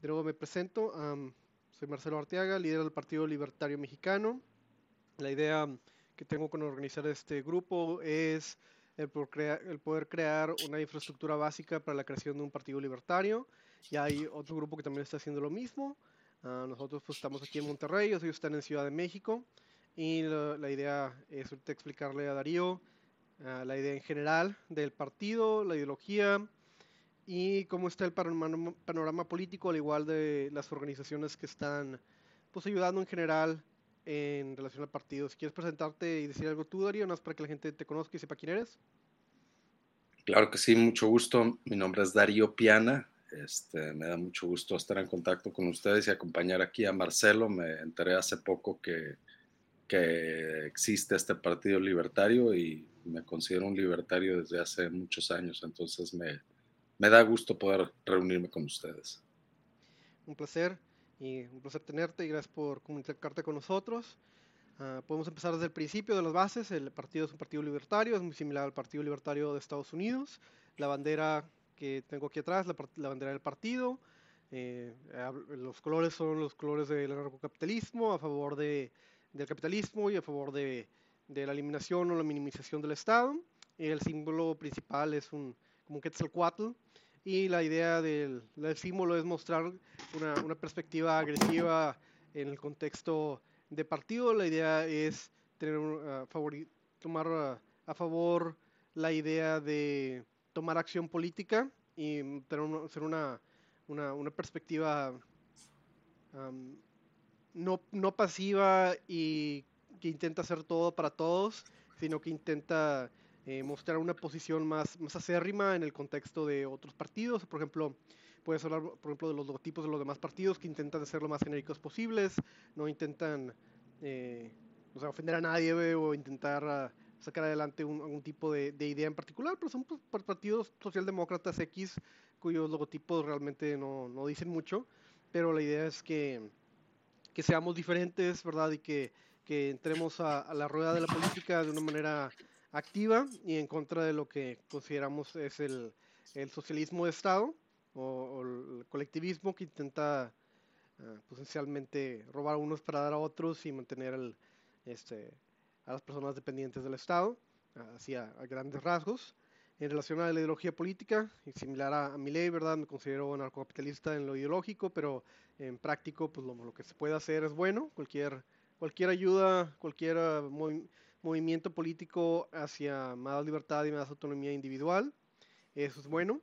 de nuevo me presento. soy Marcelo Arteaga, líder del Partido Libertario Mexicano. La idea que tengo con organizar este grupo es el, poder crear una infraestructura básica para la creación de un partido libertario. Y hay otro grupo que también está haciendo lo mismo. Ah, nosotros pues, estamos aquí en Monterrey, ellos están en Ciudad de México. Y la, idea es explicarle a Darío ah, la idea en general del partido, la ideología y cómo está el panorama, panorama, político, al igual de las organizaciones que están pues, ayudando en general en relación al partido. Si quieres presentarte y decir algo tú, Darío, más para que la gente te conozca y sepa quién eres. Claro que sí, mucho gusto. Mi nombre es Darío Piana. Este, me da mucho gusto estar en contacto con ustedes y acompañar aquí a Marcelo. Me enteré hace poco que, que existe este partido libertario y me considero un libertario desde hace muchos años, entonces me, me da gusto poder reunirme con ustedes. Un placer y un placer tenerte y gracias por comunicarte con nosotros. Ah, podemos empezar desde el principio de las bases. El partido es un partido libertario, es muy similar al Partido Libertario de Estados Unidos. La bandera que tengo aquí atrás, la, la bandera del partido. Eh, los colores son los colores del anarcocapitalismo a favor de, del capitalismo y a favor de, de, la eliminación o la minimización del Estado. El símbolo principal es un, como un quetzalcoatl, y la idea del, símbolo es mostrar una, una, perspectiva agresiva en el contexto de partido. La idea es tener uh, tomar a favor la idea de tomar acción política y tener ser una, una, una perspectiva no, no pasiva y que intenta hacer todo para todos, sino que intenta eh, mostrar una posición más, más acérrima en el contexto de otros partidos. Por ejemplo, puedes hablar, por ejemplo, de los logotipos de los demás partidos que intentan ser lo más genéricos posibles, no intentan eh, o sea, ofender a nadie o intentar ah, sacar adelante un, algún tipo de, de, idea en particular, pero son pues, partidos socialdemócratas X cuyos logotipos realmente no, no dicen mucho, pero la idea es que, que seamos diferentes, ¿verdad? Y que, que entremos a, a, la rueda de la política de una manera activa y en contra de lo que consideramos es el, el socialismo de Estado o, el colectivismo que intenta uh, potencialmente robar a unos para dar a otros y mantener el, este, a las personas dependientes del Estado, hacia a grandes rasgos. En relación a la ideología política, y similar a, a mi ley, ¿verdad? Me considero anarcocapitalista en lo ideológico, pero en práctico, pues lo, lo, que se puede hacer es bueno. Cualquier, cualquier ayuda, cualquier uh, movimiento político hacia más libertad y más autonomía individual. Eso es bueno.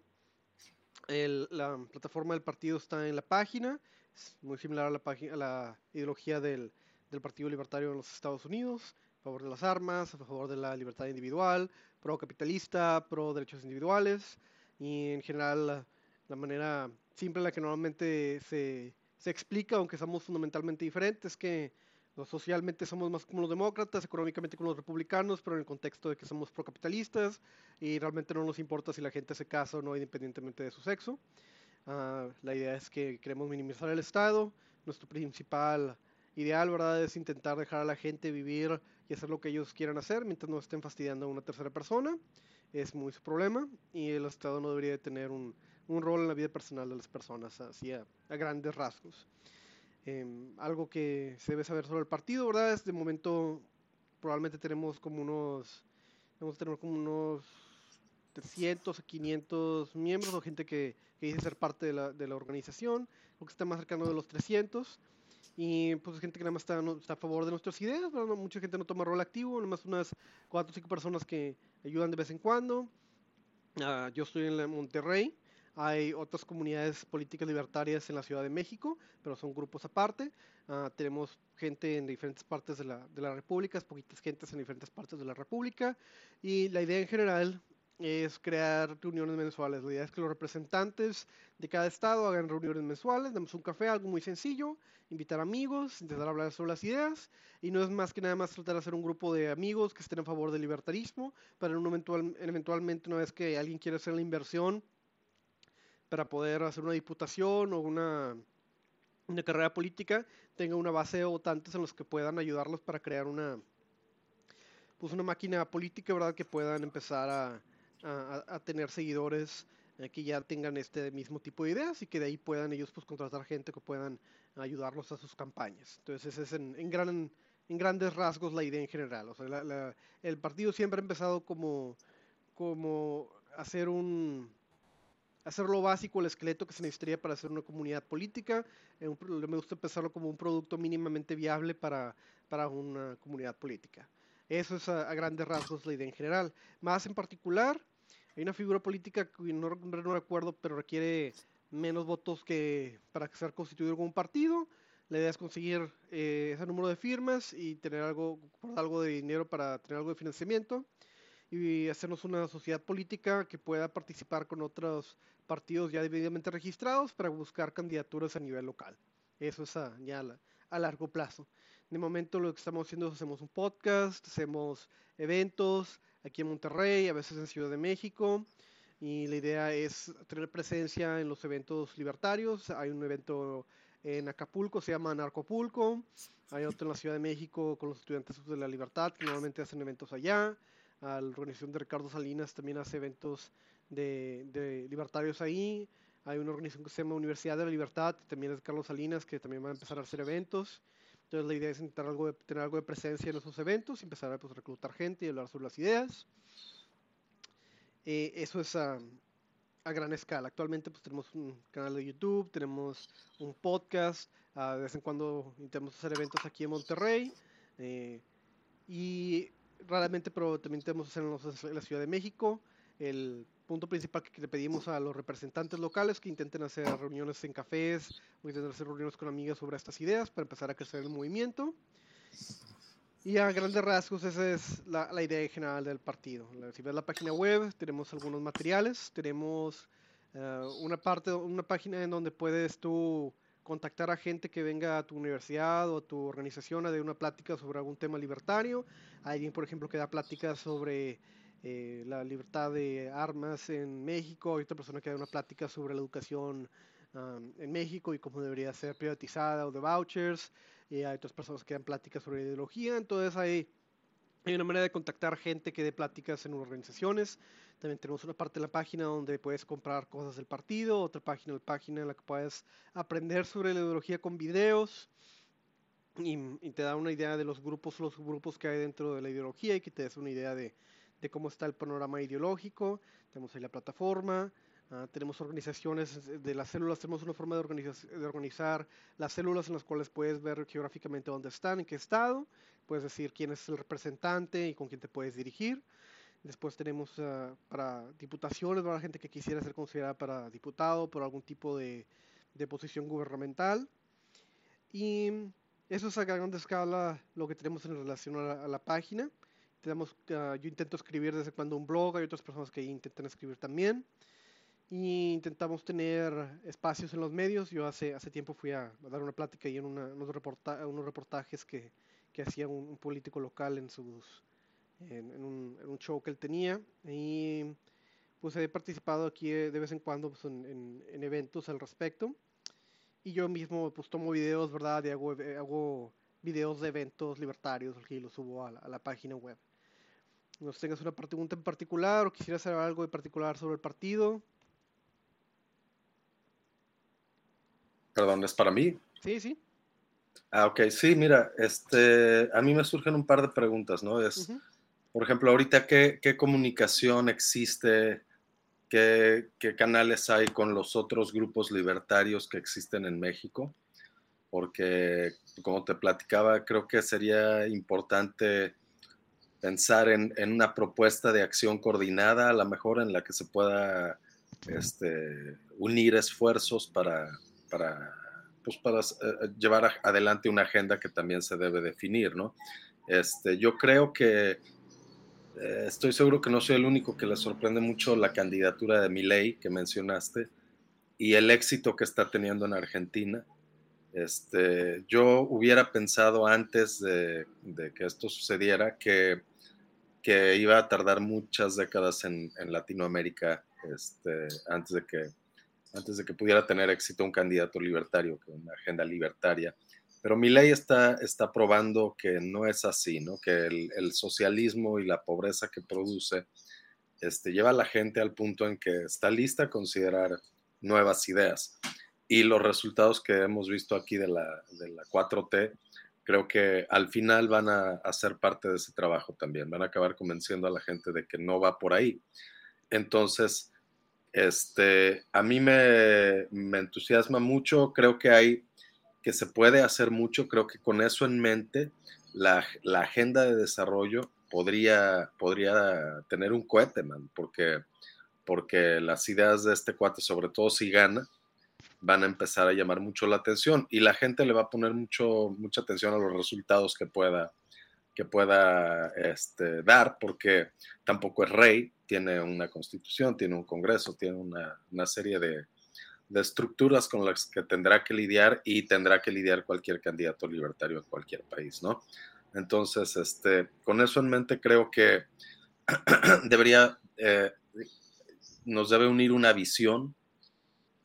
la plataforma del partido está en la página, es muy similar a la, a la ideología del, del, Partido Libertario en los Estados Unidos, a favor de las armas, a favor de la libertad individual, pro capitalista, pro derechos individuales y en general la, la manera simple en la que normalmente se, se explica, aunque somos fundamentalmente diferentes, es socialmente somos más como los demócratas, económicamente como los republicanos, pero en el contexto de que somos procapitalistas y realmente no nos importa si la gente se casa o no independientemente de su sexo. Uh, la idea es que queremos minimizar el Estado. Nuestro principal ideal, ¿verdad?, es intentar dejar a la gente vivir y hacer lo que ellos quieran hacer mientras no estén fastidiando a una tercera persona. Es muy su problema y el Estado no debería tener un, rol en la vida personal de las personas, así a grandes rasgos. Em, algo que se debe saber sobre el partido, ¿verdad? De momento probablemente tenemos como unos, debemos tener como unos 300 o 500 miembros o gente que, que dice ser parte de la, de la organización, o que está más cercano de los 300. Y pues gente que nada más está, está a favor de nuestras ideas, ¿verdad? mucha gente no toma rol activo, nada más unas 4 o 5 personas que ayudan de vez en cuando. Uh, yo estoy en Monterrey, hay otras comunidades políticas libertarias en la Ciudad de México, pero son grupos aparte. Uh, tenemos gente en diferentes partes de la, de la República, poquitas gentes en diferentes partes de la República. Y la idea en general es crear reuniones mensuales. La idea es que los representantes de cada estado hagan reuniones mensuales, damos un café, algo muy sencillo, invitar amigos, intentar hablar sobre las ideas, y no es más que nada más tratar de hacer un grupo de amigos que estén a favor del libertarismo, para un eventual, eventualmente una vez que alguien quiera hacer la inversión para poder hacer una diputación o una, una carrera política tenga una base de votantes en los que puedan ayudarlos para crear una pues una máquina política verdad que puedan empezar a, a, tener seguidores eh, que ya tengan este mismo tipo de ideas y que de ahí puedan ellos pues contratar gente que puedan ayudarlos a sus campañas. Entonces ese es en, en grandes rasgos la idea en general. O sea, el partido siempre ha empezado como, como hacer un hacer lo básico, el esqueleto que se necesitaría para hacer una comunidad política. Eh, me gusta pensarlo como un producto mínimamente viable para, para una comunidad política. Eso es a, grandes rasgos la idea en general. Más en particular, hay una figura política que no, no recuerdo, pero requiere menos votos que para ser constituido algún partido. La idea es conseguir eh, ese número de firmas y tener algo, algo de dinero para tener algo de financiamiento y hacernos una sociedad política que pueda participar con otros partidos ya debidamente registrados para buscar candidaturas a nivel local. Eso es ya a, largo plazo. De momento lo que estamos haciendo es hacemos un podcast, hacemos eventos aquí en Monterrey, a veces en Ciudad de México, y la idea es tener presencia en los eventos libertarios. Hay un evento en Acapulco, se llama Narcopulco. Hay otro en la Ciudad de México con los estudiantes de la libertad, que normalmente hacen eventos allá. La organización de Ricardo Salinas también hace eventos de, libertarios ahí. Hay una organización que se llama Universidad de la Libertad, también es de Carlos Salinas, que también va a empezar a hacer eventos. Entonces la idea es intentar algo de, tener algo de presencia en esos eventos, empezar a pues, reclutar gente y hablar sobre las ideas. Eh, eso es a, a, gran escala. Actualmente pues tenemos un canal de YouTube, tenemos un podcast, de vez en cuando intentamos hacer eventos aquí en Monterrey. Eh, y raramente, pero también tenemos hacerlos en la Ciudad de México. El punto principal que le pedimos a los representantes locales que intenten hacer reuniones en cafés o intenten hacer reuniones con amigas sobre estas ideas para empezar a crecer el movimiento. Y a grandes rasgos esa es la, la idea general del partido. Si ves la página web, tenemos algunos materiales, tenemos eh, una parte, una página en donde puedes tú contactar a gente que venga a tu universidad o a tu organización a dar una plática sobre algún tema libertario. Alguien, por ejemplo, que da pláticas sobre eh, la libertad de armas en México, hay otra persona que da una plática sobre la educación en México y cómo debería ser privatizada o de vouchers, y hay otras personas que dan pláticas sobre ideología, entonces hay, hay una manera de contactar gente que dé pláticas en organizaciones. También tenemos una parte de la página donde puedes comprar cosas del partido, otra página, la página en la que puedes aprender sobre la ideología con videos. Y, te da una idea de los grupos, los grupos que hay dentro de la ideología y que te des una idea de, de cómo está el panorama ideológico, tenemos ahí la plataforma, ah, tenemos organizaciones de las células, tenemos una forma de, de, organizar las células en las cuales puedes ver geográficamente dónde están, en qué estado, puedes decir quién es el representante y con quién te puedes dirigir. Después tenemos ah, para diputaciones, para la gente que quisiera ser considerada para diputado por algún tipo de, de posición gubernamental. Y eso es a gran escala lo que tenemos en relación a la página. Ah, yo intento escribir desde cuando un blog, hay otras personas que intentan escribir también. Y intentamos tener espacios en los medios. Yo hace, hace tiempo fui a, dar una plática y en unos, unos reportajes que, que hacía un, político local en, sus, en, un, un, show que él tenía. Y pues he participado aquí de vez en cuando pues, en, en, eventos al respecto. Y yo mismo pues tomo videos, ¿verdad? Y hago, hago videos de eventos libertarios y los subo a la página web nos tengas una pregunta en particular o quisieras saber algo de particular sobre el partido. Perdón, ¿es para mí? Sí, sí. Ah, ok, sí, mira, este, a mí me surgen un par de preguntas, ¿no? Es, por ejemplo, ahorita, ¿qué, ¿qué, comunicación existe? ¿Qué, ¿Qué canales hay con los otros grupos libertarios que existen en México? Porque, como te platicaba, creo que sería importante pensar en, una propuesta de acción coordinada, a lo mejor en la que se pueda este, unir esfuerzos para, para, pues para eh, llevar adelante una agenda que también se debe definir, ¿no? Este, yo creo que eh, estoy seguro que no soy el único que le sorprende mucho la candidatura de Milei que mencionaste y el éxito que está teniendo en Argentina. Este, yo hubiera pensado antes de, de que esto sucediera que que iba a tardar muchas décadas en, Latinoamérica este, antes, de que, antes de que pudiera tener éxito un candidato libertario, con una agenda libertaria. Pero mi ley está, está probando que no es así, ¿no? que el, socialismo y la pobreza que produce este, lleva a la gente al punto en que está lista a considerar nuevas ideas. Y los resultados que hemos visto aquí de la, de la 4T, creo que al final van a, hacer ser parte de ese trabajo también, van a acabar convenciendo a la gente de que no va por ahí. Entonces, este, a mí me, me entusiasma mucho, creo que hay, que se puede hacer mucho, creo que con eso en mente, la, la agenda de desarrollo podría, podría tener un cohete, man, porque, porque las ideas de este cuate, sobre todo si gana, van a empezar a llamar mucho la atención y la gente le va a poner mucho, mucha atención a los resultados que pueda, que pueda este, dar, porque tampoco es rey, tiene una constitución, tiene un congreso, tiene una, una serie de, de, estructuras con las que tendrá que lidiar y tendrá que lidiar cualquier candidato libertario en cualquier país, ¿no? Entonces, este, con eso en mente, creo que debería, eh, nos debe unir una visión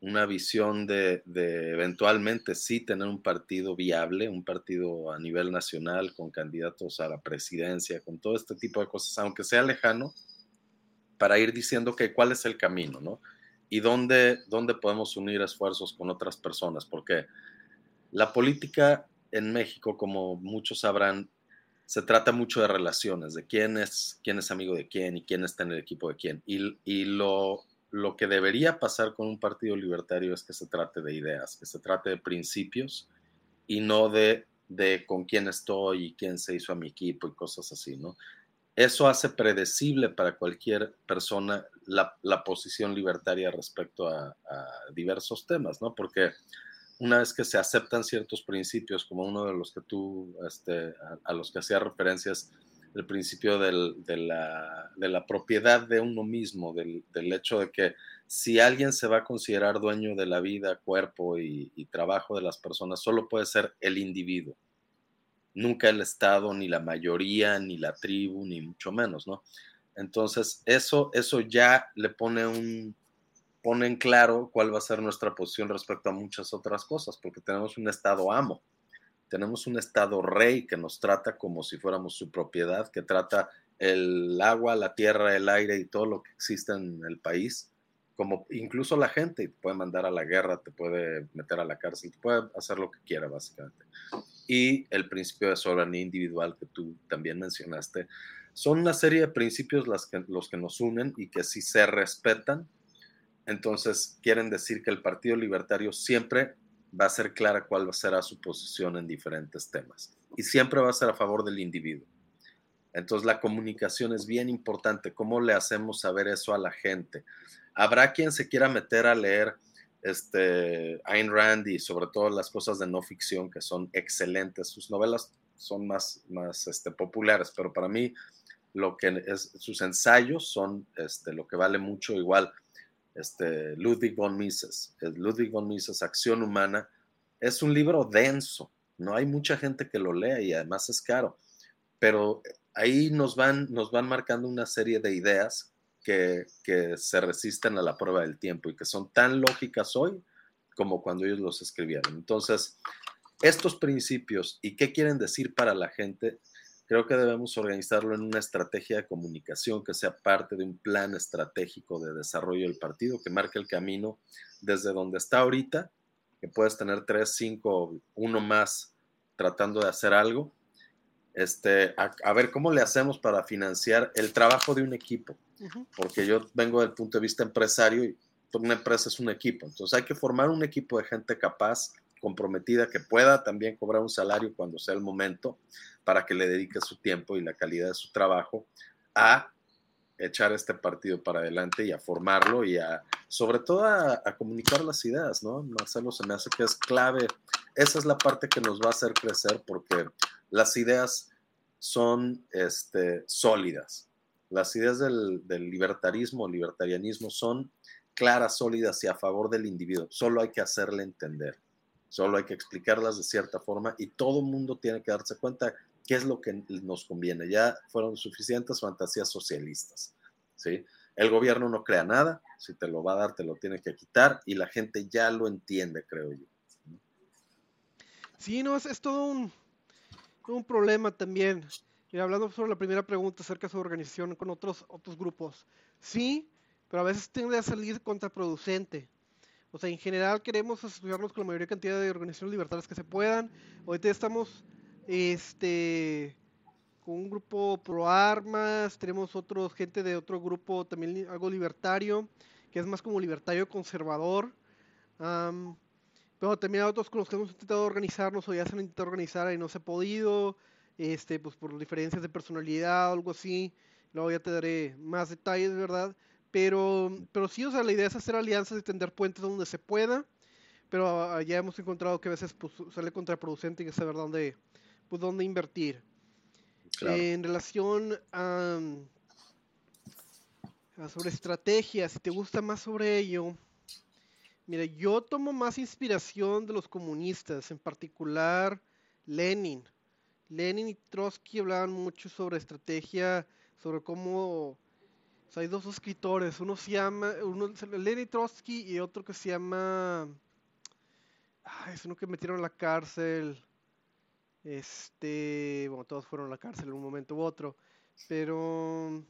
una visión de, eventualmente sí tener un partido viable, un partido a nivel nacional con candidatos a la presidencia, con todo este tipo de cosas, aunque sea lejano, para ir diciendo que cuál es el camino, ¿no? Y dónde, dónde podemos unir esfuerzos con otras personas, porque la política en México, como muchos sabrán, se trata mucho de relaciones, de quién es, quién es amigo de quién y quién está en el equipo de quién. Y, y lo, lo que debería pasar con un partido libertario es que se trate de ideas, que se trate de principios y no de, de con quién estoy y quién se hizo a mi equipo y cosas así, ¿no? Eso hace predecible para cualquier persona la, posición libertaria respecto a, diversos temas, ¿no? Porque una vez que se aceptan ciertos principios, como uno de los que tú, este, a, los que hacía referencias, el principio de, la, propiedad de uno mismo, del, hecho de que si alguien se va a considerar dueño de la vida, cuerpo y, trabajo de las personas, solo puede ser el individuo, nunca el Estado, ni la mayoría, ni la tribu, ni mucho menos, ¿no? Entonces, eso, eso ya le pone un, pone en claro cuál va a ser nuestra posición respecto a muchas otras cosas, porque tenemos un Estado amo tenemos un Estado rey que nos trata como si fuéramos su propiedad, que trata el agua, la tierra, el aire y todo lo que existe en el país, como incluso la gente, te puede mandar a la guerra, te puede meter a la cárcel, te puede hacer lo que quiera básicamente. Y el principio de soberanía individual que tú también mencionaste, son una serie de principios las que, los que nos unen y que si se respetan, entonces quieren decir que el Partido Libertario siempre va a ser clara cuál será su posición en diferentes temas. Y siempre va a ser a favor del individuo. Entonces la comunicación es bien importante. ¿Cómo le hacemos saber eso a la gente? Habrá quien se quiera meter a leer este, Ayn Rand y sobre todo las cosas de no ficción que son excelentes. Sus novelas son más, más este, populares, pero para mí lo que es, sus ensayos son este, lo que vale mucho igual este, Ludwig von Mises. Ludwig von Mises, Acción Humana, es un libro denso, no hay mucha gente que lo lea y además es caro, pero ahí nos van, nos van marcando una serie de ideas que, se resisten a la prueba del tiempo y que son tan lógicas hoy como cuando ellos los escribieron. Entonces, estos principios y qué quieren decir para la gente Creo que debemos organizarlo en una estrategia de comunicación que sea parte de un plan estratégico de desarrollo del partido que marque el camino desde donde está ahorita, que puedes tener tres, cinco, uno más tratando de hacer algo, este, a, ver cómo le hacemos para financiar el trabajo de un equipo, porque yo vengo del punto de vista empresario y una empresa es un equipo, entonces hay que formar un equipo de gente capaz, comprometida, que pueda también cobrar un salario cuando sea el momento, para que le dedique su tiempo y la calidad de su trabajo a echar este partido para adelante y a formarlo y a, sobre todo a, comunicar las ideas, ¿no? Marcelo se me hace que es clave. Esa es la parte que nos va a hacer crecer porque las ideas son este, sólidas. Las ideas del, libertarismo, libertarianismo son claras, sólidas y a favor del individuo. Solo hay que hacerle entender. Solo hay que explicarlas de cierta forma y todo mundo tiene que darse cuenta qué es lo que nos conviene. Ya fueron suficientes fantasías socialistas. ¿sí? El gobierno no crea nada, si te lo va a dar, te lo tiene que quitar y la gente ya lo entiende, creo yo. Sí, no, es, todo un, un, problema también. Y hablando sobre la primera pregunta acerca de su organización con otros, otros grupos, sí, pero a veces tiende a salir contraproducente. O sea, en general queremos asociarnos con la mayor cantidad de organizaciones libertarias que se puedan. Ahorita estamos este, con un grupo pro armas, tenemos otros, gente de otro grupo también algo libertario, que es más como libertario conservador. Pero también hay otros con los que hemos intentado organizarnos o ya se han intentado organizar y no se ha podido, este, pues por diferencias de personalidad o algo así. Luego ya te daré más detalles, ¿verdad? Pero, pero sí, o sea, la idea es hacer alianzas y tender puentes donde se pueda. Pero ya hemos encontrado que a veces pues, sale contraproducente y saber dónde, pues, dónde invertir. en relación a, sobre estrategia, si te gusta más sobre ello, mira, yo tomo más inspiración de los comunistas, en particular Lenin. Lenin y Trotsky hablaban mucho sobre estrategia, sobre cómo hay dos escritores, uno se llama, uno, Lenny Trotsky y otro que se llama, es uno que metieron en la cárcel, este, bueno, todos fueron a la cárcel en un momento u otro, pero...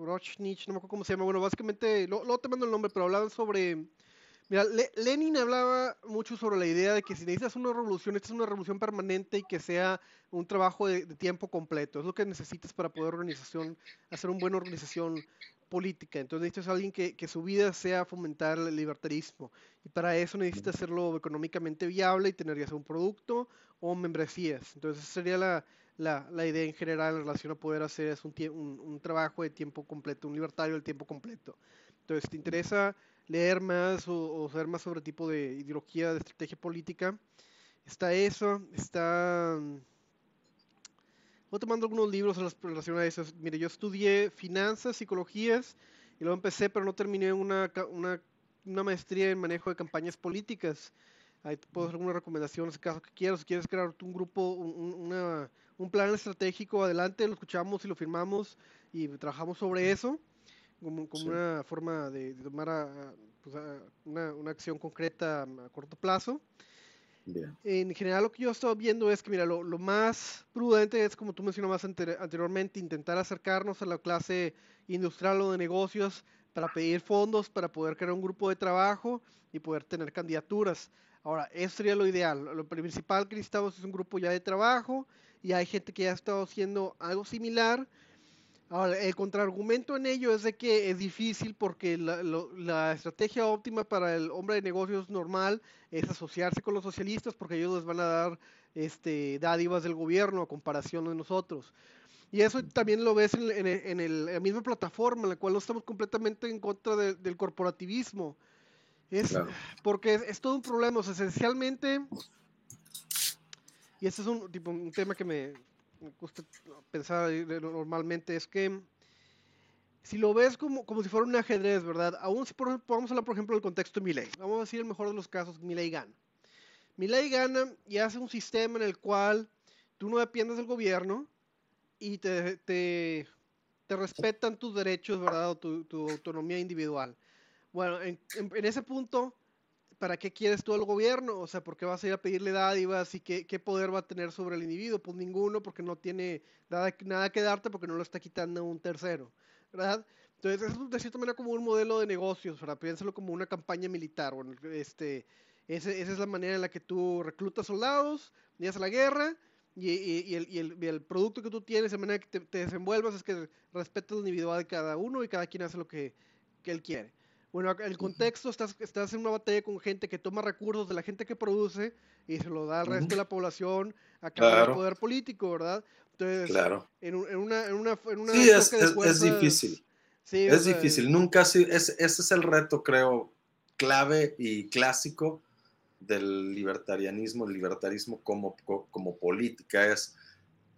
Kurochnich, no me acuerdo cómo se llama, bueno, básicamente, luego te mando el nombre, pero hablaban sobre Mira, Lenin hablaba mucho sobre la idea de que si necesitas una revolución, esta es una revolución permanente y que sea un trabajo de, tiempo completo. Es lo que necesitas para poder organización, hacer una buena organización política. Entonces necesitas a alguien que, su vida sea fomentar el libertarismo. Y para eso necesitas hacerlo económicamente viable y tener ya sea un producto o membresías. Entonces esa sería la, la, idea en general en relación a poder hacer es un, un, trabajo de tiempo completo, un libertario de tiempo completo. Entonces, ¿te interesa leer más o, saber más sobre tipo de ideología, de estrategia política. Está eso, está... Voy tomando algunos libros relacionados a eso. Mire, yo estudié finanzas, psicologías, y luego empecé, pero no terminé una, una, una maestría en manejo de campañas políticas. Ahí te puedo hacer alguna recomendación en caso que quieras. Si quieres crear un grupo, un, un plan estratégico, adelante, lo escuchamos y lo firmamos y trabajamos sobre eso como, una forma de, tomar pues, una, una, acción concreta a corto plazo. En general lo que yo he estado viendo es que, mira, lo, lo más prudente es, como tú mencionabas anteriormente, intentar acercarnos a la clase industrial o de negocios para pedir fondos, para poder crear un grupo de trabajo y poder tener candidaturas. Ahora, eso sería lo ideal. Lo principal que necesitamos es un grupo ya de trabajo y hay gente que ya ha estado haciendo algo similar Ahora, el contraargumento en ello es de que es difícil porque la, estrategia óptima para el hombre de negocios normal es asociarse con los socialistas porque ellos les van a dar este, dádivas del gobierno a comparación de nosotros. Y eso también lo ves en, la misma plataforma, en la cual no estamos completamente en contra del corporativismo. Es porque es, todo un problema, esencialmente, y este es un, tipo, un tema que me, me gusta pensar normalmente es que si lo ves como, como si fuera un ajedrez, ¿verdad? Aún si por, vamos a hablar, por ejemplo, del contexto de Milley. Vamos a decir el mejor de los casos, Milley gana. Milley gana y hace un sistema en el cual tú no dependes del gobierno y te, te, te respetan tus derechos, ¿verdad? O tu, tu autonomía individual. Bueno, en, en, ese punto ¿para qué quieres tú el gobierno? O sea, ¿por qué vas a ir a pedirle dádivas y qué, qué poder va a tener sobre el individuo? Pues ninguno, porque no tiene nada, nada que darte porque no lo está quitando un tercero, ¿verdad? Entonces, es de cierta manera como un modelo de negocios, ¿verdad? Piénsalo como una campaña militar. Bueno, este, esa es la manera en la que tú reclutas soldados, llegas a la guerra y, y, el, y, el, el, producto que tú tienes, de manera que te, desenvuelvas, es que respetas la individualidad de cada uno y cada quien hace lo que, que él quiere. Bueno, el contexto, estás, estás en una batalla con gente que toma recursos de la gente que produce y se lo da al resto de la población a cambio del poder político, ¿verdad? Entonces, claro. en, una, en, una, en una... Sí, es, es, difícil. Sí, es difícil. Nunca, es, ese es el reto, creo, clave y clásico del libertarianismo, el libertarismo como, como política es...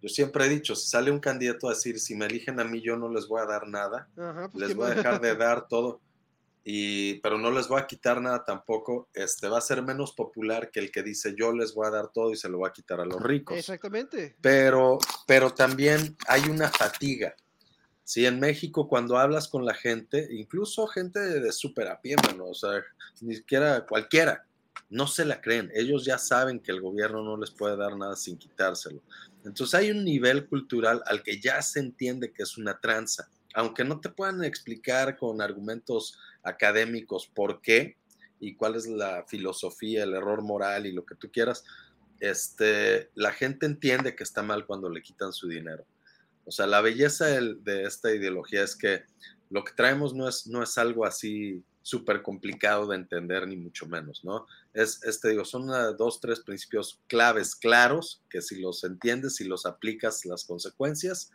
Yo siempre he dicho, si sale un candidato a decir, si me eligen a mí, yo no les voy a dar nada, pues les voy a dejar de dar todo y, pero no les voy a quitar nada tampoco. Este va a ser menos popular que el que dice yo les voy a dar todo y se lo voy a quitar a los ricos. Exactamente. Pero, pero también hay una fatiga. Sí, en México cuando hablas con la gente, incluso gente de, súper a pie, mano, o sea, ni siquiera cualquiera, no se la creen. Ellos ya saben que el gobierno no les puede dar nada sin quitárselo. Entonces hay un nivel cultural al que ya se entiende que es una tranza, aunque no te puedan explicar con argumentos académicos por qué y cuál es la filosofía, el error moral y lo que tú quieras, este, la gente entiende que está mal cuando le quitan su dinero. O sea, la belleza de, esta ideología es que lo que traemos no es, no es algo así súper complicado de entender, ni mucho menos, ¿no? Es, este, digo, son dos, tres principios claves, claros, que si los entiendes, si los aplicas, las consecuencias,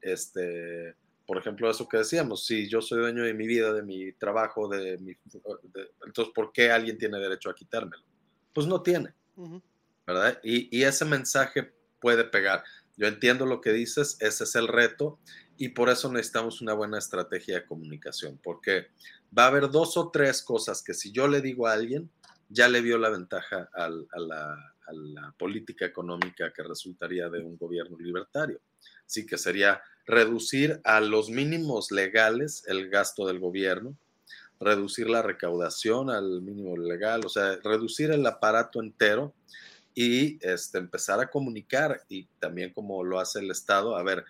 este, por ejemplo, eso que decíamos, si yo soy dueño de mi vida, de mi trabajo, de mi, entonces, ¿por qué alguien tiene derecho a quitármelo? Pues no tiene, ¿verdad? Y, y ese mensaje puede pegar. Yo entiendo lo que dices, ese es el reto y por eso necesitamos una buena estrategia de comunicación, porque va a haber dos o tres cosas que si yo le digo a alguien, ya le vio la ventaja a, la, política económica que resultaría de un gobierno libertario. Sí que sería reducir a los mínimos legales el gasto del gobierno, reducir la recaudación al mínimo legal, o sea, reducir el aparato entero y este, empezar a comunicar y también como lo hace el Estado, a ver,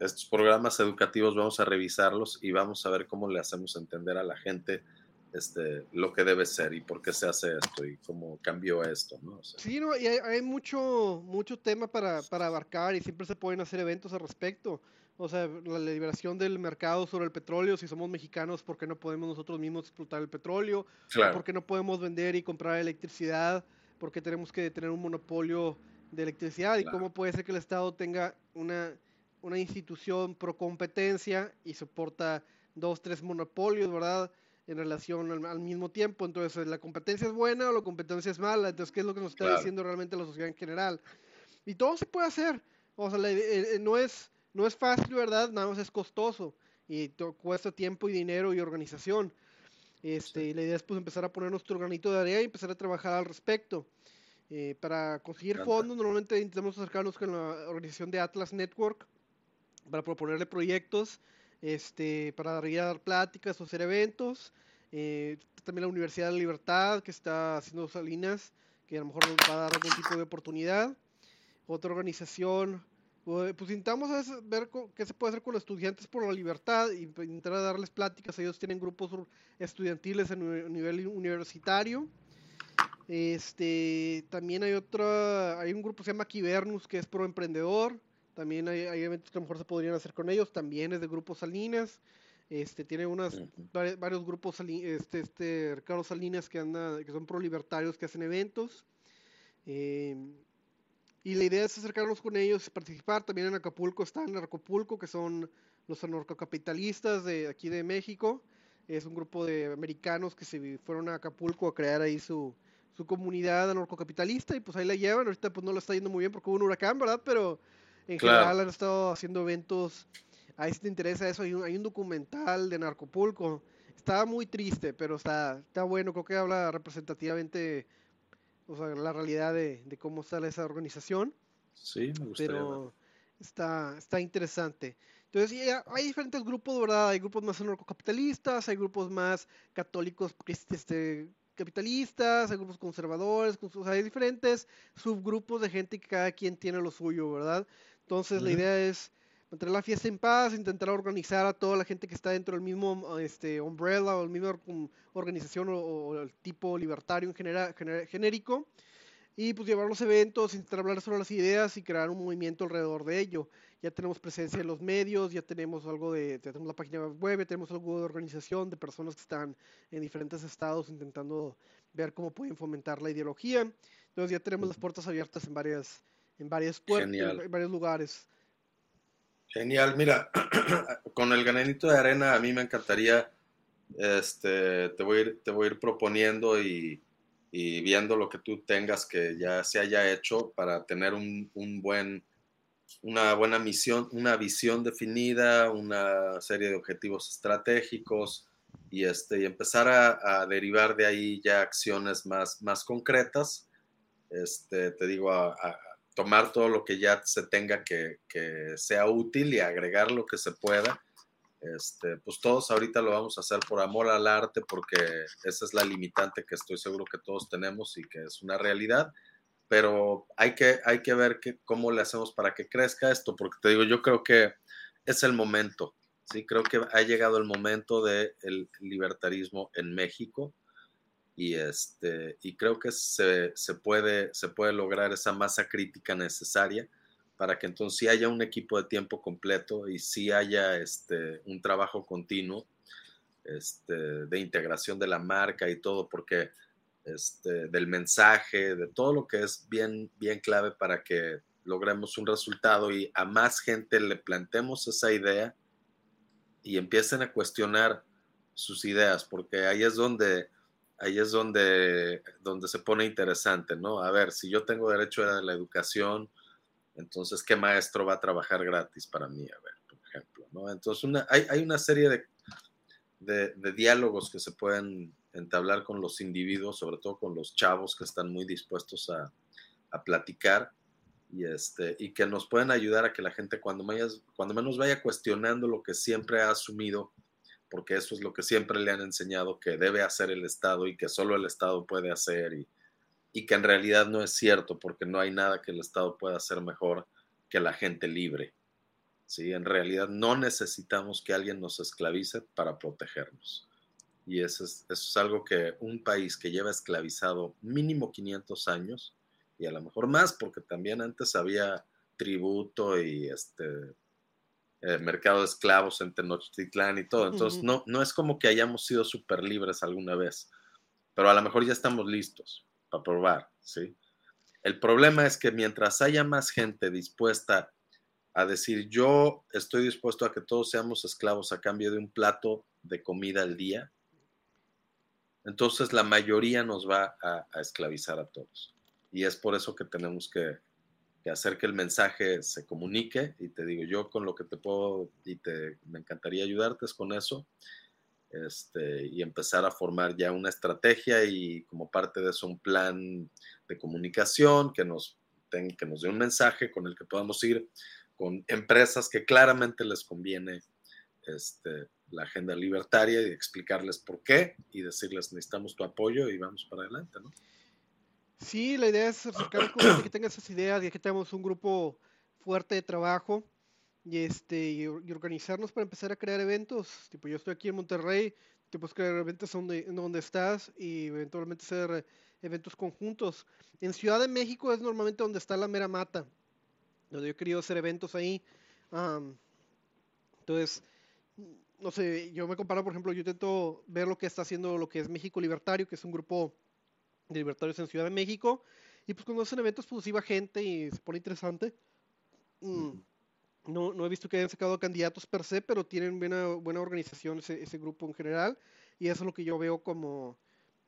estos programas educativos vamos a revisarlos y vamos a ver cómo le hacemos entender a la gente este, lo que debe ser y por qué se hace esto y cómo cambió esto, ¿no? sí, no, y hay, mucho, mucho tema para, para, abarcar y siempre se pueden hacer eventos al respecto. O sea, la liberación del mercado sobre el petróleo, si somos mexicanos, ¿por qué no podemos nosotros mismos explotar el petróleo? ¿Por qué no podemos vender y comprar electricidad? porque tenemos que tener un monopolio de electricidad y cómo puede ser que el Estado tenga una, una institución pro competencia y soporta dos, tres monopolios, ¿verdad? En relación al, mismo tiempo. Entonces, ¿la competencia es buena o la competencia es mala? Entonces, ¿qué es lo que nos está diciendo realmente la sociedad en general? Y todo se puede hacer. O sea, eh, no, es, no es fácil, ¿verdad? Nada más es costoso y cuesta tiempo y dinero y organización. Este, La idea es pues empezar a poner nuestro granito de arena y empezar a trabajar al respecto. Eh, para conseguir fondos, normalmente intentamos acercarnos con la organización de Atlas Network para proponerle proyectos, este, para dar pláticas o hacer eventos. Eh, también la Universidad de Libertad, que está haciendo salinas, que a lo mejor nos va a dar algún tipo de oportunidad. Otra organización pues, pues intentamos ver qué se puede hacer con los estudiantes por la libertad y pues, intentar darles pláticas. Ellos tienen grupos estudiantiles a nivel universitario. Este, también hay otra, hay un grupo que se llama Kibernus que es pro emprendedor. También hay, eventos que a lo mejor se podrían hacer con ellos. También es de Grupo Salinas. Este, tiene unas, varios grupos, este, este, Ricardo Salinas que anda, que son pro libertarios que hacen eventos. Eh, y la idea es acercarnos con ellos, participar. También en Acapulco está en Acapulco, que son los anarcocapitalistas de aquí de México. Es un grupo de americanos que se fueron a Acapulco a crear ahí su, su comunidad anarcocapitalista y pues ahí la llevan. Ahorita pues no lo está yendo muy bien porque hubo un huracán, ¿verdad? Pero en general han estado haciendo eventos. Ahí si te interesa eso, hay un, hay un documental de Narcopulco. Estaba muy triste, pero está, está bueno. Creo que habla representativamente o sea, la realidad de, cómo sale esa organización. Sí, me gustaría. Pero está, está interesante. Entonces, hay diferentes grupos, ¿verdad? Hay grupos más anarcocapitalistas, hay grupos más católicos este, capitalistas, hay grupos conservadores, o sea, hay diferentes subgrupos de gente que cada quien tiene lo suyo, ¿verdad? Entonces, la idea es mantener la fiesta en paz, intentar organizar a toda la gente que está dentro del mismo este, umbrella o el mismo organización o, el tipo libertario en general, genérico y pues llevar los eventos, intentar hablar sobre las ideas y crear un movimiento alrededor de ello. Ya tenemos presencia en los medios, ya tenemos algo de, ya tenemos la página web, ya tenemos algo de organización de personas que están en diferentes estados intentando ver cómo pueden fomentar la ideología. Entonces ya tenemos las puertas abiertas en varias, en varias puertas, en varios lugares. Genial, mira, con el granito de arena a mí me encantaría, este, te voy a ir, te voy a ir proponiendo y, viendo lo que tú tengas que ya se haya hecho para tener un, buen, una buena misión, una visión definida, una serie de objetivos estratégicos y, este, y empezar a, derivar de ahí ya acciones más, más concretas. Este, te digo, a tomar todo lo que ya se tenga que, sea útil y agregar lo que se pueda. Este, pues todos ahorita lo vamos a hacer por amor al arte porque esa es la limitante que estoy seguro que todos tenemos y que es una realidad. pero hay que, hay que ver que, cómo le hacemos para que crezca esto, porque te digo, yo creo que es el momento, ¿sí? Creo que ha llegado el momento del libertarismo en México y, este, y creo que se, se, puede, se puede lograr esa masa crítica necesaria para que entonces sí haya un equipo de tiempo completo y sí haya este, un trabajo continuo este, de integración de la marca y todo, porque este, del mensaje, de todo lo que es bien, bien clave para que logremos un resultado y a más gente le plantemos esa idea y empiecen a cuestionar sus ideas, porque ahí es donde ahí es donde, donde se pone interesante, ¿no? A ver, si yo tengo derecho a la educación, entonces, ¿qué maestro va a trabajar gratis para mí? A ver, por ejemplo, ¿no? Entonces, una, hay, hay, una serie de, de, de, diálogos que se pueden entablar con los individuos, sobre todo con los chavos que están muy dispuestos a, a platicar y, este, y que nos pueden ayudar a que la gente cuando, cuando menos vaya cuestionando lo que siempre ha asumido, porque eso es lo que siempre le han enseñado que debe hacer el Estado y que solo el Estado puede hacer y, y que en realidad no es cierto porque no hay nada que el Estado pueda hacer mejor que la gente libre. ¿sí? En realidad no necesitamos que alguien nos esclavice para protegernos. Y eso es, eso es algo que un país que lleva esclavizado mínimo 500 años, y a lo mejor más, porque también antes había tributo y este eh, mercado de esclavos en Tenochtitlán y todo. Entonces, no, no es como que hayamos sido súper libres alguna vez, pero a lo mejor ya estamos listos para probar, ¿sí? El problema es que mientras haya más gente dispuesta a decir yo estoy dispuesto a que todos seamos esclavos a cambio de un plato de comida al día, entonces la mayoría nos va a, esclavizar a todos. Y es por eso que tenemos que, que, hacer que el mensaje se comunique. Y te digo, yo con lo que te puedo y te, me encantaría ayudarte es con eso este, y empezar a formar ya una estrategia y como parte de eso un plan de comunicación que nos, que nos dé un mensaje con el que podamos ir con empresas que claramente les conviene este, la agenda libertaria y explicarles por qué y decirles necesitamos tu apoyo y vamos para adelante, ¿no? Sí, la idea es acercar que tenga esas ideas y que tengamos un grupo fuerte de trabajo y, este, y, organizarnos para empezar a crear eventos. Tipo, yo estoy aquí en Monterrey, te puedes crear eventos donde, donde estás y eventualmente hacer eventos conjuntos. En Ciudad de México es normalmente donde está la mera mata, donde yo he querido hacer eventos ahí. entonces, no sé, yo me comparo, por ejemplo, yo intento ver lo que está haciendo lo que es México Libertario, que es un grupo de libertarios en Ciudad de México. Y pues cuando hacen eventos, pues iba gente y se pone interesante. Mm. No, no he visto que hayan sacado candidatos per se, pero tienen buena, buena organización ese, ese grupo en general. Y eso es lo que yo veo como,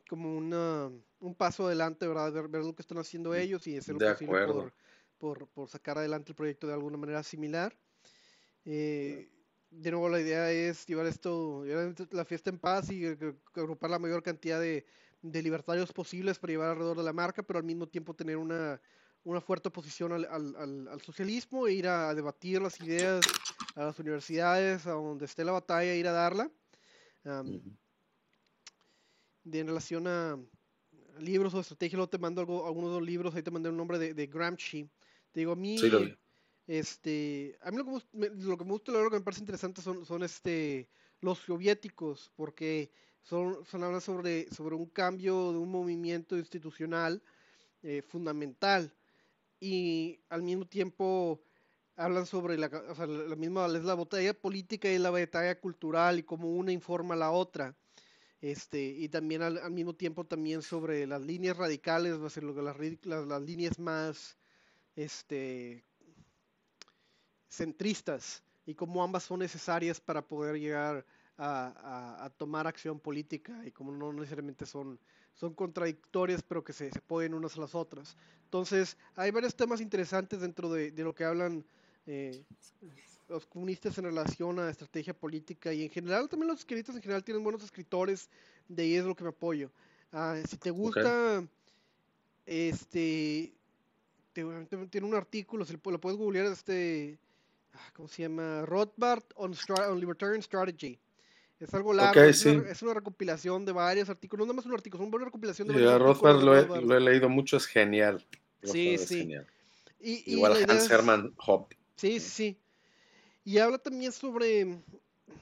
como una, un paso adelante, ¿verdad? Ver, ver, lo que están haciendo mm, ellos y hacer lo posible por, por, por, sacar adelante el proyecto de alguna manera similar. Eh, de nuevo, la idea es llevar esto, llevar la fiesta en paz y agrupar la mayor cantidad de, de libertarios posibles para llevar alrededor de la marca, pero al mismo tiempo tener una, una fuerte oposición al, al, al, socialismo e ir a debatir las ideas a las universidades, a donde esté la batalla, ir a darla. de, en relación a libros o estrategia, luego te mando algo, algunos de los libros, ahí te mandé un nombre de, de Gramsci. Te digo, a mí, este, a mí lo que, me, lo que me gusta, lo que me parece interesante son, son este, los soviéticos, porque son, son hablan sobre, sobre un cambio de un movimiento institucional eh, fundamental. Y al mismo tiempo hablan sobre la, misma es la batalla política y la batalla cultural y cómo una informa a la otra. Este y también al, mismo tiempo también sobre las líneas radicales las, las, las líneas más este centristas y cómo ambas son necesarias para poder llegar a, a, tomar acción política y cómo no necesariamente son son contradictorias, pero que se, se apoyan unas a las otras. Entonces, hay varios temas interesantes dentro de, de lo que hablan eh, los comunistas en relación a estrategia política y en general también los escritos en general tienen buenos escritores, de ahí es lo que me apoyo. Ah, si te gusta, este, tiene un artículo, si lo puedes googlear, este, ah, ¿cómo se llama? Rothbard on, on Libertarian Strategy. Es algo largo, es, una, recopilación de varios artículos, no nada más un artículo, es una recopilación de varios. Rothbard lo, he, leído mucho, es genial. Sí, sí. Y, Igual Hans Hermann Hoppe. Sí, sí, sí. Y habla también sobre,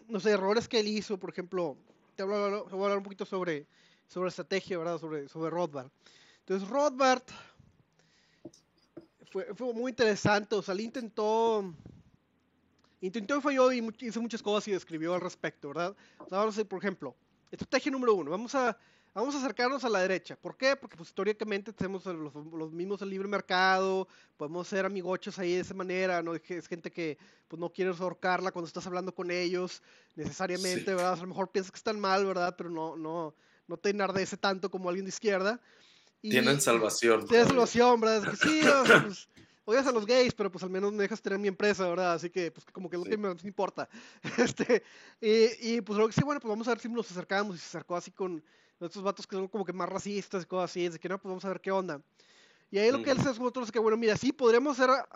no sé, errores que él hizo, por ejemplo, te voy a hablar, un poquito sobre, sobre estrategia, ¿verdad? Sobre, sobre Rothbard. Entonces, Rothbard fue, fue muy interesante, o sea, él intentó, intentó y falló y hizo muchas cosas y escribió al respecto, ¿verdad? O sea, vamos a decir, por ejemplo, estrategia número uno, vamos a Vamos a acercarnos a la derecha. ¿Por qué? Porque pues, históricamente tenemos los, mismos del libre mercado, podemos ser amigochos ahí de esa manera, ¿no? Es gente que pues, no quieres ahorcarla cuando estás hablando con ellos necesariamente, ¿verdad? a lo mejor piensas que están mal, ¿verdad? Pero no, no, no te enardece tanto como alguien de izquierda. tienen salvación. Tienen salvación, ¿verdad? Es que sí, o sea, pues, odias a los gays, pero pues al menos me dejas tener mi empresa, ¿verdad? Así que pues como que no me importa. Este, y, y, pues lo que sí, bueno, pues vamos a ver si nos acercamos y se acercó así con estos vatos que son como que más racistas y cosas así, de que no, pues vamos a ver qué onda. Y ahí lo que él hace es nosotros que, bueno, mira, sí, podremos ser ah,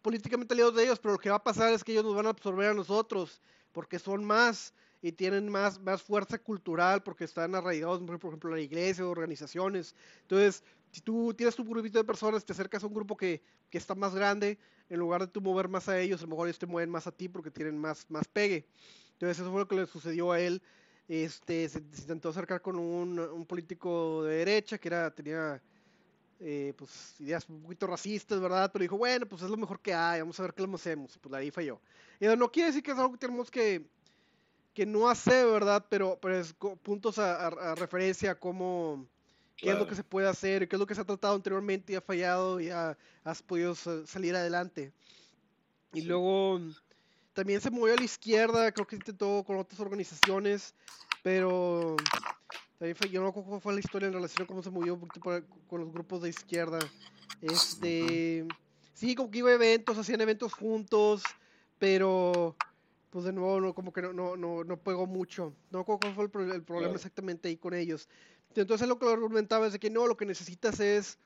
políticamente aliados de ellos, pero lo que va a pasar es que ellos nos van a absorber a nosotros, porque son más y tienen más, más fuerza cultural, porque están arraigados, por ejemplo, en la iglesia, organizaciones. Entonces, si tú tienes tu grupito de personas, te acercas a un grupo que, que está más grande, en lugar de tú mover más a ellos, a lo mejor ellos te mueven más a ti porque tienen más, más pegue. Entonces, eso fue lo que le sucedió a él este, se, intentó acercar con un, político de derecha que era, tenía eh, pues, ideas un poquito racistas, ¿verdad? Pero dijo, bueno, pues es lo mejor que hay, vamos a ver qué lo hacemos. Pues ahí falló. Y no quiere decir que es algo que tenemos que, que no hacer, ¿verdad? Pero, pero es puntos a, referencia a cómo, qué es lo que se puede hacer, qué es lo que se ha tratado anteriormente y ha fallado y ha, has podido salir adelante. Y luego también se movió a la izquierda, creo que intentó con otras organizaciones, pero también fue, yo no recuerdo cómo fue la historia en relación a cómo se movió con los grupos de izquierda. Este, sí, como que iba a eventos, hacían eventos juntos, pero pues de nuevo no, como que no, no, no, no pegó mucho. No cuál fue el, problema exactamente ahí con ellos. Entonces lo que lo argumentaba es de que no, lo que necesitas es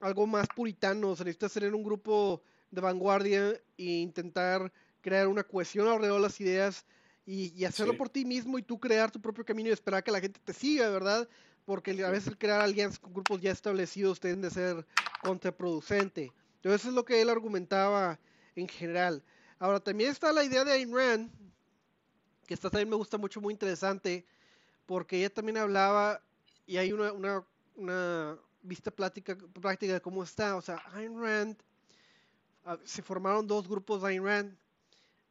algo más puritano, o sea, necesitas tener un grupo de vanguardia e intentar crear una cohesión alrededor de las ideas y, hacerlo por ti mismo y tú crear tu propio camino y esperar que la gente te siga, ¿verdad? Porque a veces crear alianzas con grupos ya establecidos tiende a ser contraproducente. Entonces eso es lo que él argumentaba en general. Ahora también está la idea de Ayn Rand, que esta también me gusta mucho, muy interesante, porque ella también hablaba, y hay una, una, una vista práctica, práctica de cómo está. O sea, Ayn Rand, ah, se formaron dos grupos de Ayn Rand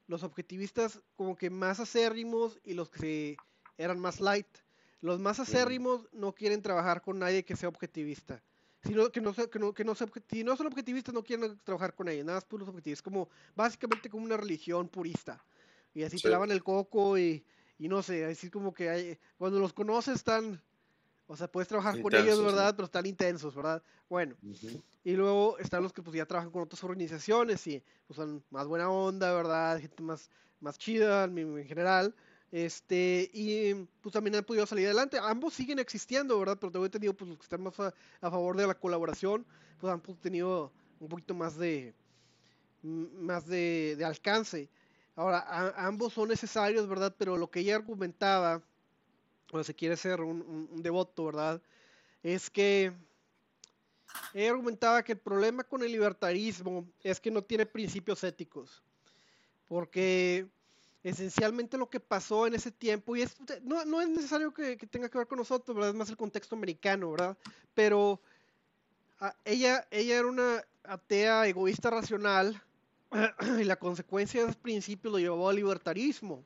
los objetivistas como que más acérrimos y los que eran más light. Los más acérrimos no quieren trabajar con nadie que sea objetivista. Sino que no, que no, que no si no son objetivistas no quieren trabajar con ellos, nada más puros objetivistas, como básicamente como una religión purista. Y así te lavan el coco y, y no sé, así como que hay, cuando los conoces están o sea, puedes trabajar con ellos, ¿verdad? Pero están intensos, ¿verdad? Bueno. Y luego están los que pues ya trabajan con otras organizaciones y pues son más buena onda, ¿verdad? Gente más, más chida en, general. Este, y pues también han podido salir adelante. Ambos siguen existiendo, ¿verdad? Pero tengo entendido, pues los que están más a, favor de la colaboración, pues han pues, tenido un poquito más de, más de, de alcance. Ahora, ambos son necesarios, ¿verdad? Pero lo que ella argumentaba o se quiere ser un, devoto, ¿verdad? Es que ella argumentaba que el problema con el libertarismo es que no tiene principios éticos, porque esencialmente lo que pasó en ese tiempo, y no, es necesario que, tenga que ver con nosotros, ¿verdad? Es más el contexto americano, ¿verdad? Pero ah, ella, ella era una atea egoísta racional y la consecuencia de esos principios lo llevó al libertarismo.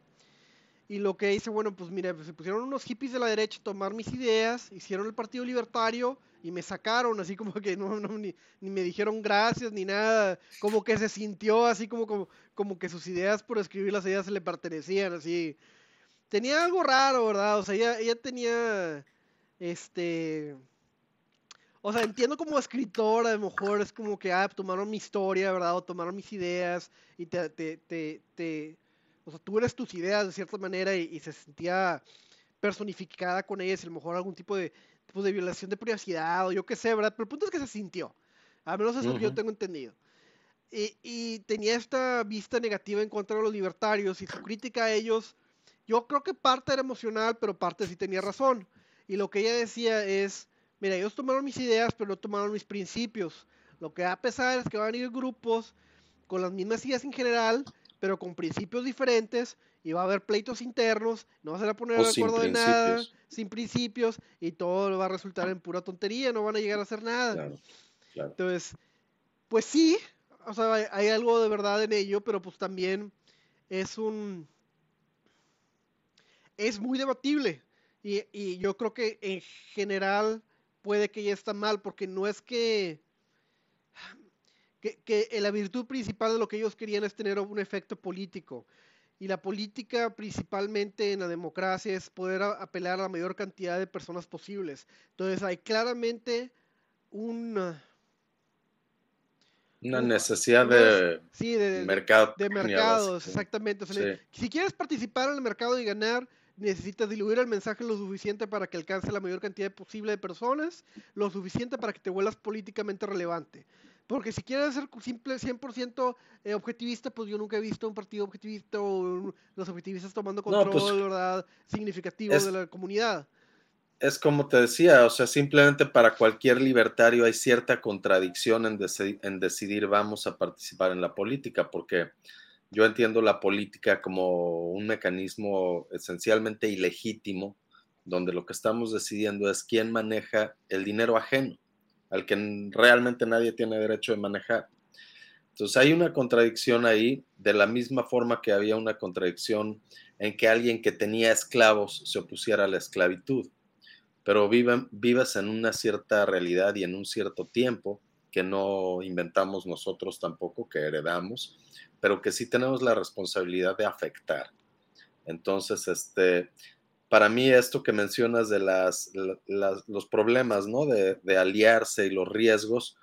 Y lo que dice, bueno, pues pues, se pusieron unos hippies de la derecha a tomar mis ideas, hicieron el Partido Libertario y me sacaron, así como que no, no ni, me dijeron gracias ni nada, como que se sintió así como, como, como que sus ideas por escribir las ideas se le pertenecían, así. Tenía algo raro, ¿verdad? O sea, ella, ella tenía, este... O sea, entiendo como escritora, a lo mejor es como que, ah, tomaron mi historia, ¿verdad? O tomaron mis ideas y te o sea, tú eres tus ideas de cierta manera y, se sentía personificada con ellas, a lo mejor algún tipo de, tipo de violación de privacidad o yo qué sé, ¿verdad? Pero el punto es que se sintió, al menos es lo que yo tengo entendido. Y, y, tenía esta vista negativa en contra de los libertarios y su crítica a ellos, yo creo que parte era emocional, pero parte sí tenía razón. Y lo que ella decía es, mira, ellos tomaron mis ideas, pero no tomaron mis principios. Lo que va a pesar es que van a ir grupos con las mismas ideas en general, pero con principios diferentes, y va a haber pleitos internos, no se van a poner de acuerdo de nada, sin principios, y todo va a resultar en pura tontería, no van a llegar a hacer nada. Entonces, pues sí, o sea, hay, algo de verdad en ello, pero pues también es un... es muy debatible. Y, y yo creo que en general puede que ya está mal, porque no es que, que, que, la virtud principal de lo que ellos querían es tener un efecto político. Y la política, principalmente en la democracia, es poder apelar a la mayor cantidad de personas posibles. Entonces hay claramente un una necesidad de, mercado. De mercados, exactamente. Si quieres participar en el mercado y ganar, necesitas diluir el mensaje lo suficiente para que alcance la mayor cantidad posible de personas, lo suficiente para que te vuelvas políticamente relevante. Porque si quieres ser simple 100% eh, objetivista, pues yo nunca he visto un partido objetivista o los objetivistas tomando pues, control, ¿verdad? Significativo de la comunidad es como te decía, o sea, simplemente para cualquier libertario hay cierta contradicción en, en, decidir vamos a participar en la política, porque yo entiendo la política como un mecanismo esencialmente ilegítimo, donde lo que estamos decidiendo es quién maneja el dinero ajeno, al que realmente nadie tiene derecho de manejar. Entonces hay una contradicción ahí, de la misma forma que había una contradicción en que alguien que tenía esclavos se opusiera a la esclavitud pero viven, vives en una cierta realidad y en un cierto tiempo que no inventamos nosotros tampoco, que heredamos, pero que sí tenemos la responsabilidad de afectar. Entonces, este, para mí esto que mencionas de las, los problemas, ¿no? De, aliarse y los riesgos,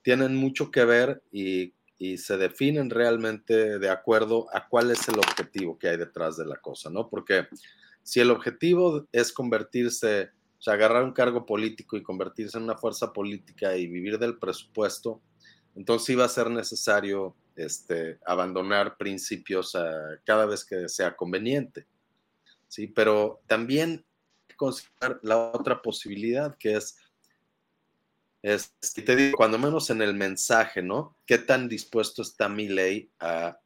tienen mucho que ver y, se definen realmente de acuerdo a cuál es el objetivo que hay detrás de la cosa, ¿no? Porque si el objetivo es convertirse o sea, agarrar un cargo político y convertirse en una fuerza política y vivir del presupuesto, entonces iba a ser necesario este, abandonar principios cada vez que sea conveniente. ¿Sí? Pero también considerar la otra posibilidad que es, es, te digo, cuando menos en el mensaje, ¿no? ¿Qué tan dispuesto está mi ley a,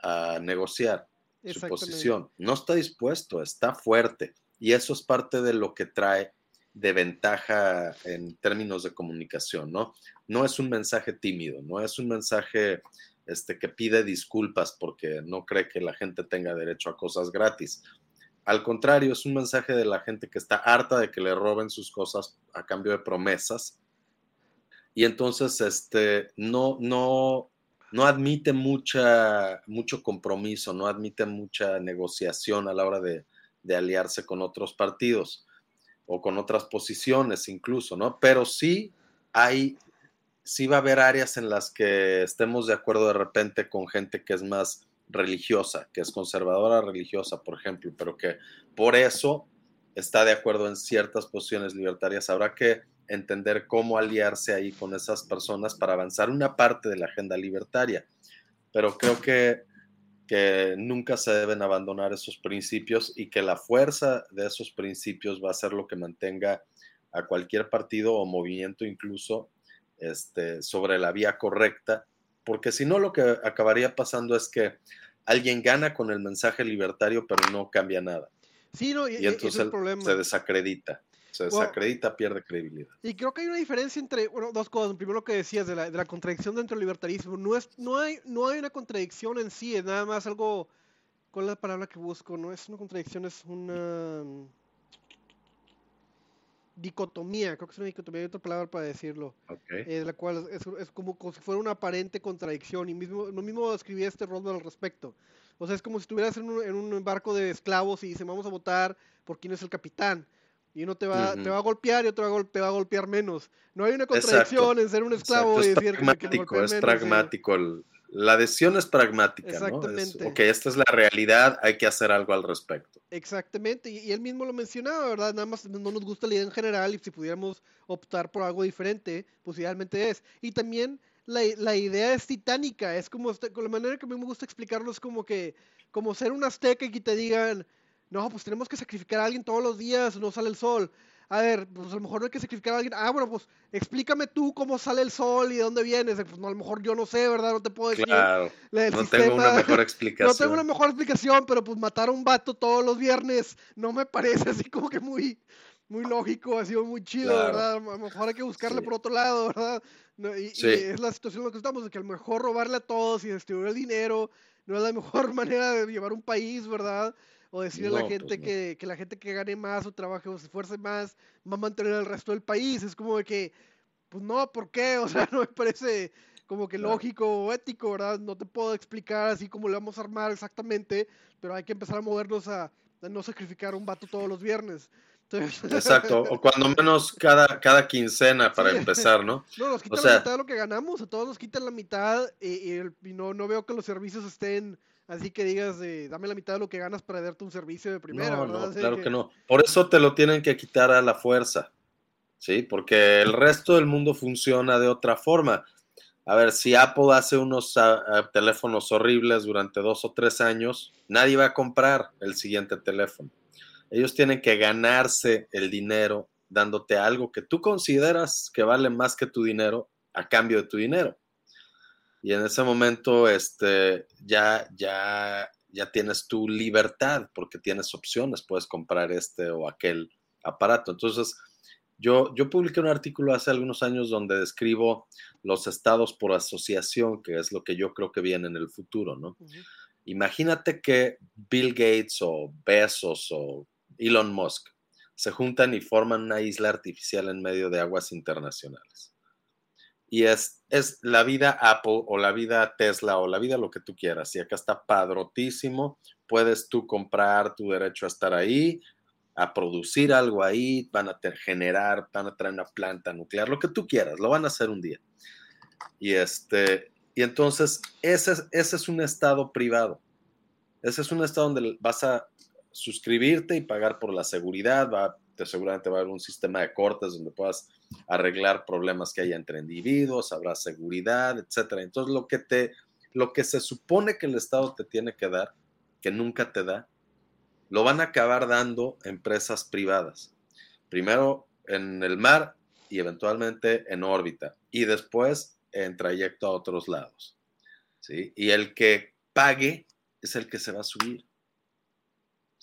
a negociar su posición? No está dispuesto, está fuerte. Y eso es parte de lo que trae de ventaja en términos de comunicación, ¿no? No es un mensaje tímido, no es un mensaje este, que pide disculpas porque no cree que la gente tenga derecho a cosas gratis. Al contrario, es un mensaje de la gente que está harta de que le roben sus cosas a cambio de promesas. Y entonces este, no, no, no admite mucha, mucho compromiso, no admite mucha negociación a la hora de, de aliarse con otros partidos o con otras posiciones incluso, ¿no? Pero sí hay, sí va a haber áreas en las que estemos de acuerdo de repente con gente que es más religiosa, que es conservadora religiosa, por ejemplo, pero que por eso está de acuerdo en ciertas posiciones libertarias. Habrá que entender cómo aliarse ahí con esas personas para avanzar una parte de la agenda libertaria. Pero creo que que nunca se deben abandonar esos principios y que la fuerza de esos principios va a ser lo que mantenga a cualquier partido o movimiento incluso este, sobre la vía correcta, porque si no lo que acabaría pasando es que alguien gana con el mensaje libertario pero no cambia nada. Sí, no, y, entonces se desacredita se desacredita, pierde credibilidad. Y creo que hay una diferencia entre, bueno, dos cosas. Primero lo que decías de la, de la contradicción dentro del libertarismo. No, es, no, hay, no hay una contradicción en sí, es nada más algo, ¿cuál es la palabra que busco? No es una contradicción, es una dicotomía, creo que es una dicotomía, hay otra palabra para decirlo, okay. eh, la cual es, es, como, como, si fuera una aparente contradicción, y mismo, lo mismo escribí este Rodman al respecto. O sea, es como si estuvieras en un, en un barco de esclavos y dicen, vamos a votar por quién es el capitán y uno te va, te va a golpear y otro te va a golpear menos. No hay una contradicción en ser un esclavo y decir pragmático, que, es pragmático. La decisión es pragmática, Exactamente. ¿no? ok, esta es la realidad, hay que hacer algo al respecto. Exactamente, y, él mismo lo mencionaba, ¿verdad? Nada más no nos gusta la idea en general y si pudiéramos optar por algo diferente, pues idealmente es. Y también la, la idea es titánica, es como, con la manera que a mí me gusta explicarlo, es como que, como ser un azteca y que te digan, no, pues tenemos que sacrificar a alguien todos los días, no sale el sol. A ver, pues a lo mejor no hay que sacrificar a alguien. Ah, bueno, pues explícame tú cómo sale el sol y de dónde vienes. Pues no, a lo mejor yo no sé, ¿verdad? No te puedo decir. Claro. no tengo una mejor explicación. no tengo una mejor explicación, pero pues matar a un vato todos los viernes no me parece así como que muy, muy lógico, ha sido muy chido, ¿verdad? A lo mejor hay que buscarle por otro lado, ¿verdad? y, es la situación en la que estamos, de que a lo mejor robarle a todos y distribuir el dinero no es la mejor manera de llevar un país, ¿verdad? O decirle a la pues gente que, que, la gente que gane más o trabaje o se esfuerce más va a mantener al resto del país. Es como de que, pues no, ¿por qué? O sea, no me parece como que lógico o ético, ¿verdad? No te puedo explicar así cómo le vamos a armar exactamente, pero hay que empezar a movernos a, a no sacrificar un vato todos los viernes. Exacto, o cuando menos cada, cada quincena para empezar, ¿no? No, nos quitan la mitad de lo que ganamos, a todos nos quitan la mitad y, no, no veo que los servicios estén así que digas, dame la mitad de lo que ganas para darte un servicio de primera. No, no claro que... no. Por eso te lo tienen que quitar a la fuerza, ¿sí? Porque el resto del mundo funciona de otra forma. A ver, si Apple hace unos ah, ah, teléfonos horribles durante dos o tres años, nadie va a comprar el siguiente teléfono. Ellos tienen que ganarse el dinero dándote algo que tú consideras que vale más que tu dinero a cambio de tu dinero. Y en ese momento este, ya, ya, ya tienes tu libertad porque tienes opciones, puedes comprar este o aquel aparato. Entonces, yo, yo publiqué un artículo hace algunos años donde describo los estados por asociación, que es lo que yo creo que viene en el futuro, ¿no? Imagínate que Bill Gates o Bezos o Elon Musk, se juntan y forman una isla artificial en medio de aguas internacionales. Y es, es la vida Apple o la vida Tesla o la vida lo que tú quieras. Y acá está padrotísimo. Puedes tú comprar tu derecho a estar ahí, a producir algo ahí, van a generar, van a traer una planta nuclear, lo que tú quieras, lo van a hacer un día. Y este, y entonces ese, ese es un estado privado. Ese es un estado donde vas a suscribirte y pagar por la seguridad. Va, te, seguramente va a haber un sistema de cortes donde puedas arreglar problemas que haya entre individuos, habrá seguridad, etcétera. Entonces, lo que te, lo que se supone que el Estado te tiene que dar, que nunca te da, lo van a acabar dando empresas privadas. Primero en el mar y eventualmente en órbita y después en trayecto a otros lados. ¿sí? Y el que pague es el que se va a subir.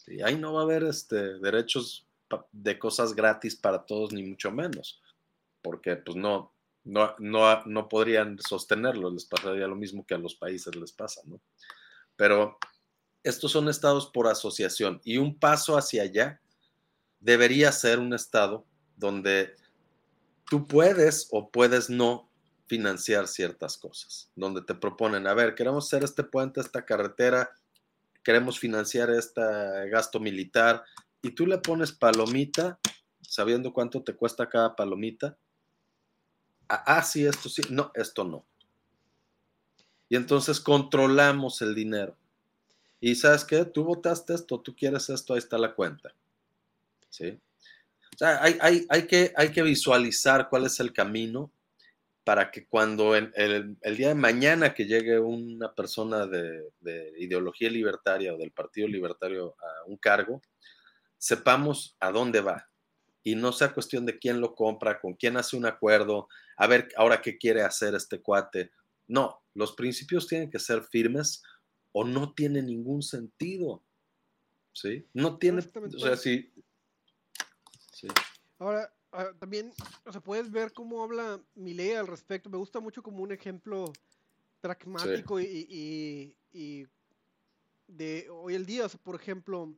Y ahí no va a haber este, derechos de cosas gratis para todos, ni mucho menos, porque pues no, no, no, no podrían sostenerlo, les pasaría lo mismo que a los países les pasa, ¿no? Pero estos son estados por asociación y un paso hacia allá debería ser un estado donde tú puedes o puedes no financiar ciertas cosas, donde te proponen, a ver, queremos hacer este puente, esta carretera, queremos financiar este gasto militar y tú le pones palomita, sabiendo cuánto te cuesta cada palomita. Ah, ah, sí, esto sí, no, esto no. Y entonces controlamos el dinero. Y sabes qué, tú votaste esto, tú quieres esto, ahí está la cuenta. ¿Sí? O sea, hay, que, hay que visualizar cuál es el camino para que cuando el, día de mañana que llegue una persona de, ideología libertaria o del Partido Libertario a un cargo, sepamos a dónde va y no sea cuestión de quién lo compra, con quién hace un acuerdo, a ver ahora qué quiere hacer este cuate. No, los principios tienen que ser firmes o no tiene ningún sentido. ¿Sí? No tiene, o sea, sí. sí. Ahora, Ah, también, o sea, puedes ver cómo habla Milei al respecto. Me gusta mucho como un ejemplo pragmático y, de hoy el día. por ejemplo,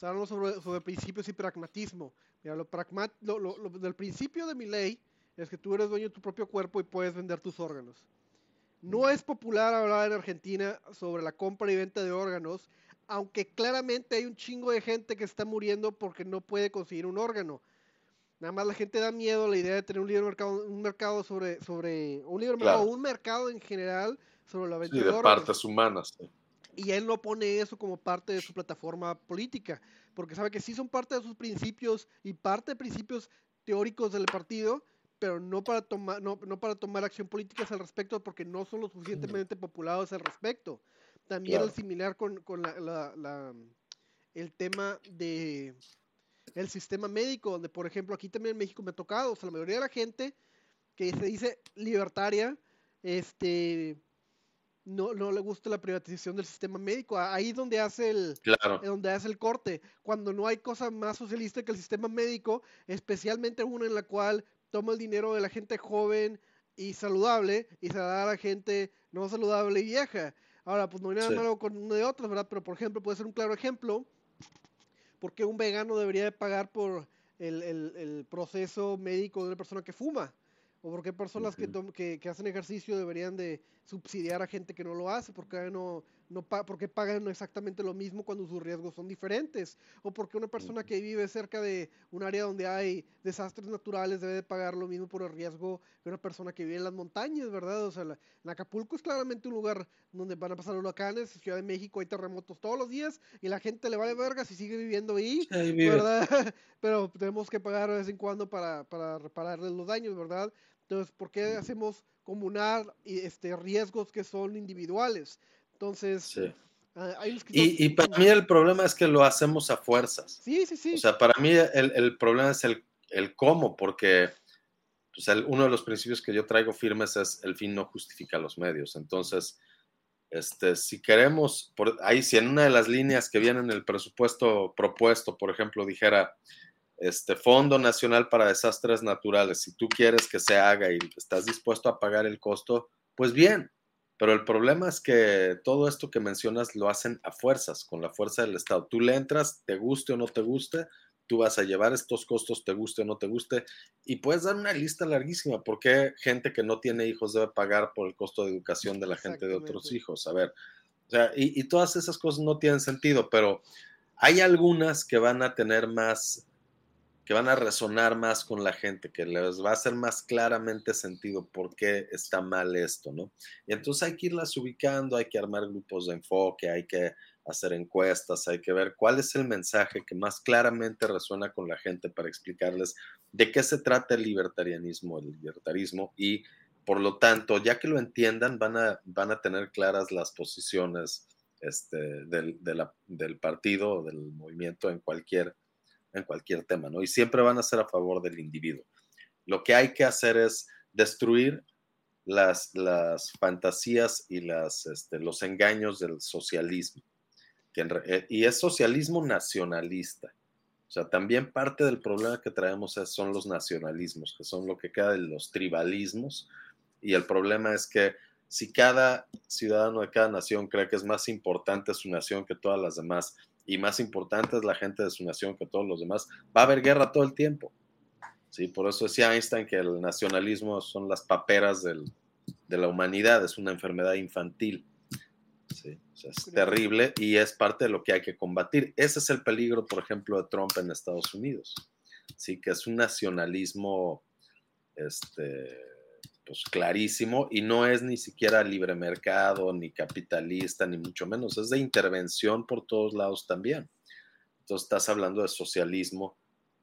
hablamos sobre, sobre principios y pragmatismo. Mira, lo, pragmat, lo, del principio de Milei es que tú eres dueño de tu propio cuerpo y puedes vender tus órganos. No es popular hablar en Argentina sobre la compra y venta de órganos, aunque claramente hay un chingo de gente que está muriendo porque no puede conseguir un órgano. Nada más la gente da miedo a la idea de tener un libre mercado, un mercado sobre, sobre un libre mercado, un mercado en general sobre la venta de, partes humanas. Y él no pone eso como parte de su plataforma política, porque sabe que sí son parte de sus principios y parte de principios teóricos del partido, pero no para tomar, no, no para tomar acción política al respecto, porque no son lo suficientemente populados al respecto. También es similar con, con la, la, el tema de el sistema médico, donde por ejemplo aquí también en México me ha tocado, o sea, la mayoría de la gente que se dice libertaria, este, no, no le gusta la privatización del sistema médico. Ahí donde hace el donde hace el corte. Cuando no hay cosa más socialista que el sistema médico, especialmente uno en la cual toma el dinero de la gente joven y saludable y se da a la gente no saludable y vieja. Ahora, pues no hay nada malo con uno de otros, ¿verdad? Pero por ejemplo, puede ser un claro ejemplo. porque un vegano debería de pagar por el, el proceso médico de una persona que fuma? O por qué personas que, que, hacen ejercicio deberían de subsidiar a gente que no lo hace, porque no, no porque pagan exactamente lo mismo cuando sus riesgos son diferentes, o porque una persona que vive cerca de un área donde hay desastres naturales debe de pagar lo mismo por el riesgo que una persona que vive en las montañas, ¿verdad? O sea, en Acapulco es claramente un lugar donde van a pasar huracanes, Ciudad de México hay terremotos todos los días y la gente le vale verga si sigue viviendo ahí, ¿verdad? Pero tenemos que pagar de vez en cuando para, para repararles los daños, ¿verdad? Entonces, ¿por qué hacemos comunar este, riesgos que son individuales? Entonces, ah, y, para mí el problema es que lo hacemos a fuerzas. Sí, sí, sí. O sea, para mí el, problema es el, cómo, porque pues, uno de los principios que yo traigo firmes es el fin no justifica los medios. Entonces, este, si queremos, por, ahí si en una de las líneas que viene en el presupuesto propuesto, por ejemplo, dijera, este Fondo Nacional para Desastres Naturales, si tú quieres que se haga y estás dispuesto a pagar el costo, pues bien. Pero el problema es que todo esto que mencionas lo hacen a fuerzas, con la fuerza del Estado. Tú le entras, te guste o no te guste, tú vas a llevar estos costos, te guste o no te guste, y puedes dar una lista larguísima. ¿Por qué gente que no tiene hijos debe pagar por el costo de educación de la gente de otros hijos? A ver, o sea, y, y todas esas cosas no tienen sentido, pero hay algunas que van a tener más que van a resonar más con la gente, que les va a hacer más claramente sentido por qué está mal esto, ¿no? Y entonces hay que irlas ubicando, hay que armar grupos de enfoque, hay que hacer encuestas, hay que ver cuál es el mensaje que más claramente resuena con la gente para explicarles de qué se trata el libertarianismo, el libertarismo y por lo tanto, ya que lo entiendan, van a, van a tener claras las posiciones este, del, del partido o del movimiento en cualquier en cualquier tema, ¿no? Y siempre van a ser a favor del individuo. Lo que hay que hacer es destruir las, las fantasías y las, este, los engaños del socialismo. Eh, y es socialismo nacionalista. O sea, también parte del problema que traemos son los nacionalismos, que son lo que queda de los tribalismos. Y el problema es que si cada ciudadano de cada nación cree que es más importante su nación que todas las demás, y más importante es la gente de su nación que todos los demás, va a haber guerra todo el tiempo. ¿sí? Por eso decía Einstein que el nacionalismo son las paperas del, de la humanidad, es una enfermedad infantil. ¿sí? es terrible y es parte de lo que hay que combatir. Ese es el peligro, por ejemplo, de Trump en Estados Unidos. Sí, que es un nacionalismo este, pues clarísimo y no es ni siquiera libre mercado, ni capitalista, ni mucho menos, es de intervención por todos lados también. Entonces estás hablando de socialismo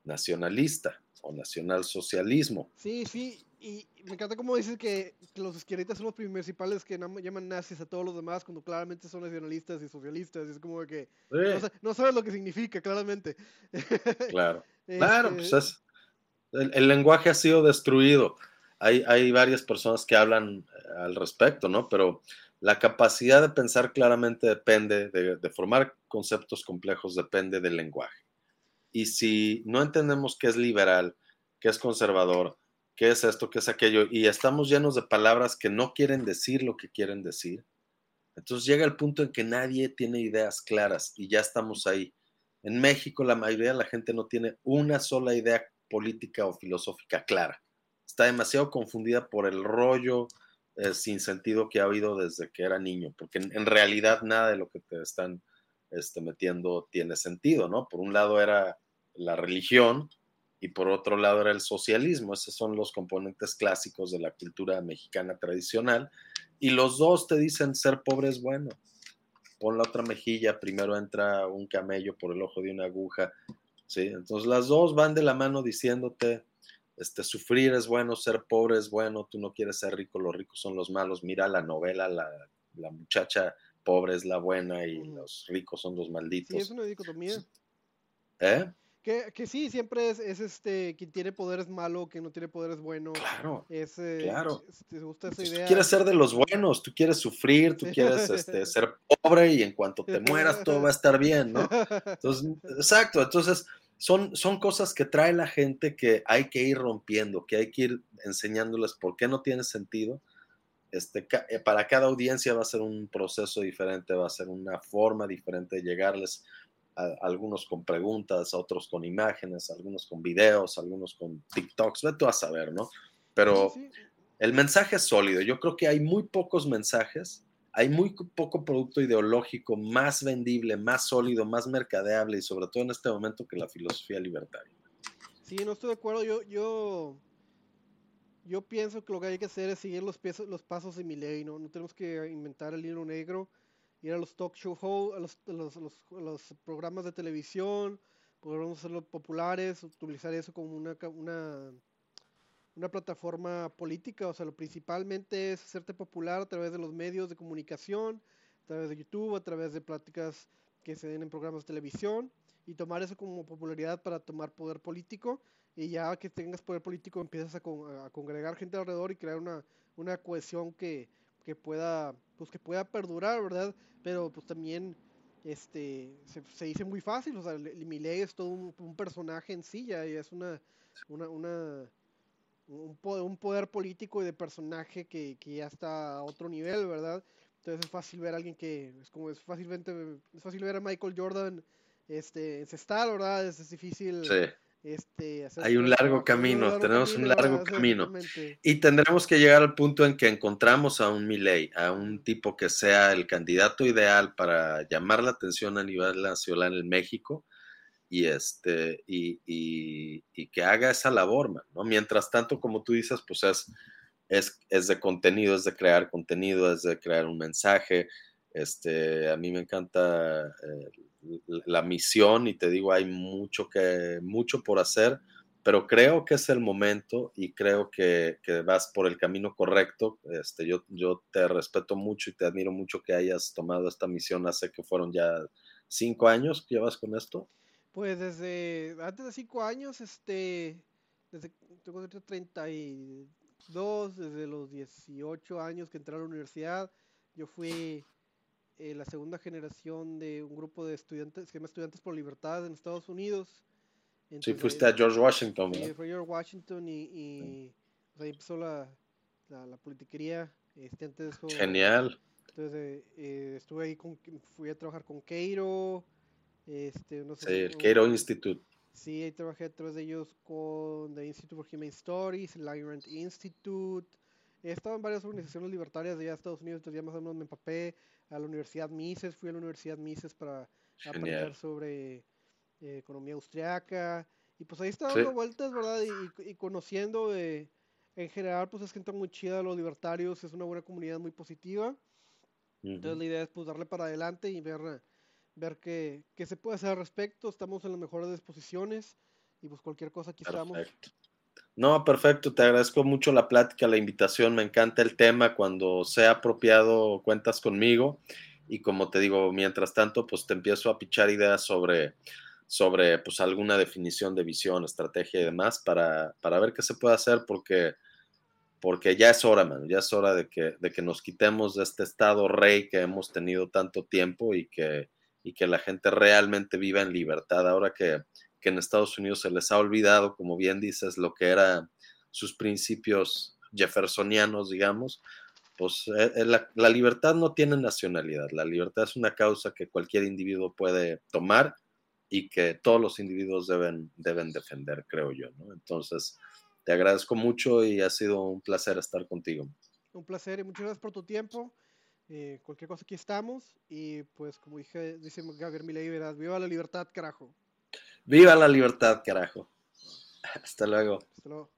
nacionalista o nacionalsocialismo. Sí, sí, y me encanta cómo dices que, los izquierdistas son los principales que llaman nazis a todos los demás cuando claramente son nacionalistas y socialistas. Es como que no, sabes lo que significa, claramente. Claro, claro, pues este es, el lenguaje ha sido destruido hay, varias personas que hablan eh, al respecto, ¿no? Pero la capacidad de pensar claramente depende, de, formar conceptos complejos depende del lenguaje. Y si no entendemos qué es liberal, qué es conservador, qué es esto, qué es aquello, y estamos llenos de palabras que no quieren decir lo que quieren decir, entonces llega el punto en que nadie tiene ideas claras y ya estamos ahí. En México la mayoría de la gente no tiene una sola idea política o filosófica clara está demasiado confundida por el rollo eh, sin sentido que ha habido desde que era niño, porque en, realidad nada de lo que te están este, metiendo tiene sentido, ¿no? Por un lado era la religión y por otro lado era el socialismo, esos son los componentes clásicos de la cultura mexicana tradicional, y los dos te dicen ser pobre es bueno. Pon la otra mejilla, primero entra un camello por el ojo de una aguja, ¿sí? Entonces las dos van de la mano diciéndote este, sufrir es bueno, ser pobre es bueno, tú no quieres ser rico, los ricos son los malos. Mira la novela, la, muchacha pobre es la buena y los ricos son los malditos. Sí, es una dicotomía. ¿Eh? Que, que, sí, siempre es, es, este, quien tiene poder es malo, quien no tiene poder es bueno. Claro, es, eh, claro. ¿Te gusta esa idea? Tú quieres ser de los buenos, tú quieres sufrir, tú quieres este, ser pobre y en cuanto te mueras todo va a estar bien, ¿no? Entonces, exacto, entonces son, son cosas que trae la gente que hay que ir rompiendo, que hay que ir enseñándoles por qué no tiene sentido. Este, eh, para cada audiencia va a ser un proceso diferente, va a ser una forma diferente de llegarles algunos con preguntas, otros con imágenes, algunos con videos, algunos con TikToks, ve tú a saber, ¿no? Pero el mensaje es sólido. Yo creo que hay muy pocos mensajes, hay muy poco producto ideológico más vendible, más sólido, más mercadeable y sobre todo en este momento que la filosofía libertaria. Sí, no estoy de acuerdo. Yo, yo, yo pienso que lo que hay que hacer es seguir los, pasos de mi ley, ¿no? No tenemos que inventar el libro negro ir a los talk show a los, los, programas de televisión, hacerlo populares, utilizar eso como una, una, una plataforma política, o sea, lo principalmente es hacerte popular a través de los medios de comunicación, a través de YouTube, a través de pláticas que se den en programas de televisión y tomar eso como popularidad para tomar poder político y ya que tengas poder político empiezas a, a congregar gente alrededor y crear una, una cohesión que, que pueda pues que pueda perdurar, ¿verdad? Pero pues también este se, dice muy fácil, o sea, Milei es todo un, personaje en sí, ya es una, una, una un, poder, un poder político y de personaje que, que, ya está a otro nivel, ¿verdad? Entonces es fácil ver a alguien que es como es fácilmente es fácil ver a Michael Jordan este encestar, ¿verdad? Es, difícil sí. Este, Hay un largo camino, tenemos un largo camino. Y tendremos que llegar al punto en que encontramos a un Milley, a un tipo que sea el candidato ideal para llamar la atención a nivel nacional en México y, este, y, y, que haga esa labor, ¿no? Mientras tanto, como tú dices, pues es, es, es, de contenido, es de crear contenido, es de crear un mensaje. Este, a mí me encanta eh, la misión y te digo, hay mucho, que, mucho por hacer, pero creo que es el momento y creo que, vas por el camino correcto. Este, yo, yo te respeto mucho y te admiro mucho que hayas tomado esta misión hace que fueron ya cinco años que llevas con esto. Pues desde antes de cinco años, este, desde tengo 32, desde los 18 años que entré a la universidad, yo fui eh, la segunda generación de un grupo de estudiantes, que se llama Estudiantes por Libertad en Estados Unidos. sí, fuiste a George Washington. Sí, fue George Washington y, ahí empezó la, la, politiquería. Este, antes Genial. Entonces eh, eh, estuve ahí, con, fui a trabajar con Cairo. Este, no sé, sí, el Cairo Institute. Sí, ahí trabajé través de ellos con the Institute for Human Stories, el Institute. He estado en varias organizaciones libertarias de allá de Estados Unidos, entonces ya más o menos me empapé a la Universidad Mises, fui a la Universidad Mises para aprender sobre eh, economía austriaca. Y pues ahí estaba dando vueltas, ¿verdad? Y, conociendo en general, pues es gente muy chida, los libertarios, es una buena comunidad muy positiva. Entonces la idea es pues darle para adelante y ver, ver qué, qué, se puede hacer al respecto. Estamos en las mejores disposiciones y pues cualquier cosa aquí estamos. No, perfecto, te agradezco mucho la plática, la invitación, me encanta el tema, cuando sea apropiado cuentas conmigo. Y como te digo, mientras tanto, pues te empiezo a pichar ideas sobre, sobre pues alguna definición de visión, estrategia y demás para, para ver qué se puede hacer porque, porque ya es hora, man, ya es hora de que, de que nos quitemos de este estado rey que hemos tenido tanto tiempo y que, y que la gente realmente viva en libertad. Ahora que, que en Estados Unidos se les ha olvidado, como bien dices, lo que eran sus principios jeffersonianos, digamos, pues eh, eh, la, libertad no tiene nacionalidad, la libertad es una causa que cualquier individuo puede tomar y que todos los individuos deben, deben defender, creo yo. Entonces, te agradezco mucho y ha sido un placer estar contigo. Un placer y muchas gracias por tu tiempo. Eh, cualquier cosa aquí estamos y pues como dije, dice Gabriel Milei, viva la libertad, carajo. Viva la libertad, carajo. Hasta luego. Hasta luego.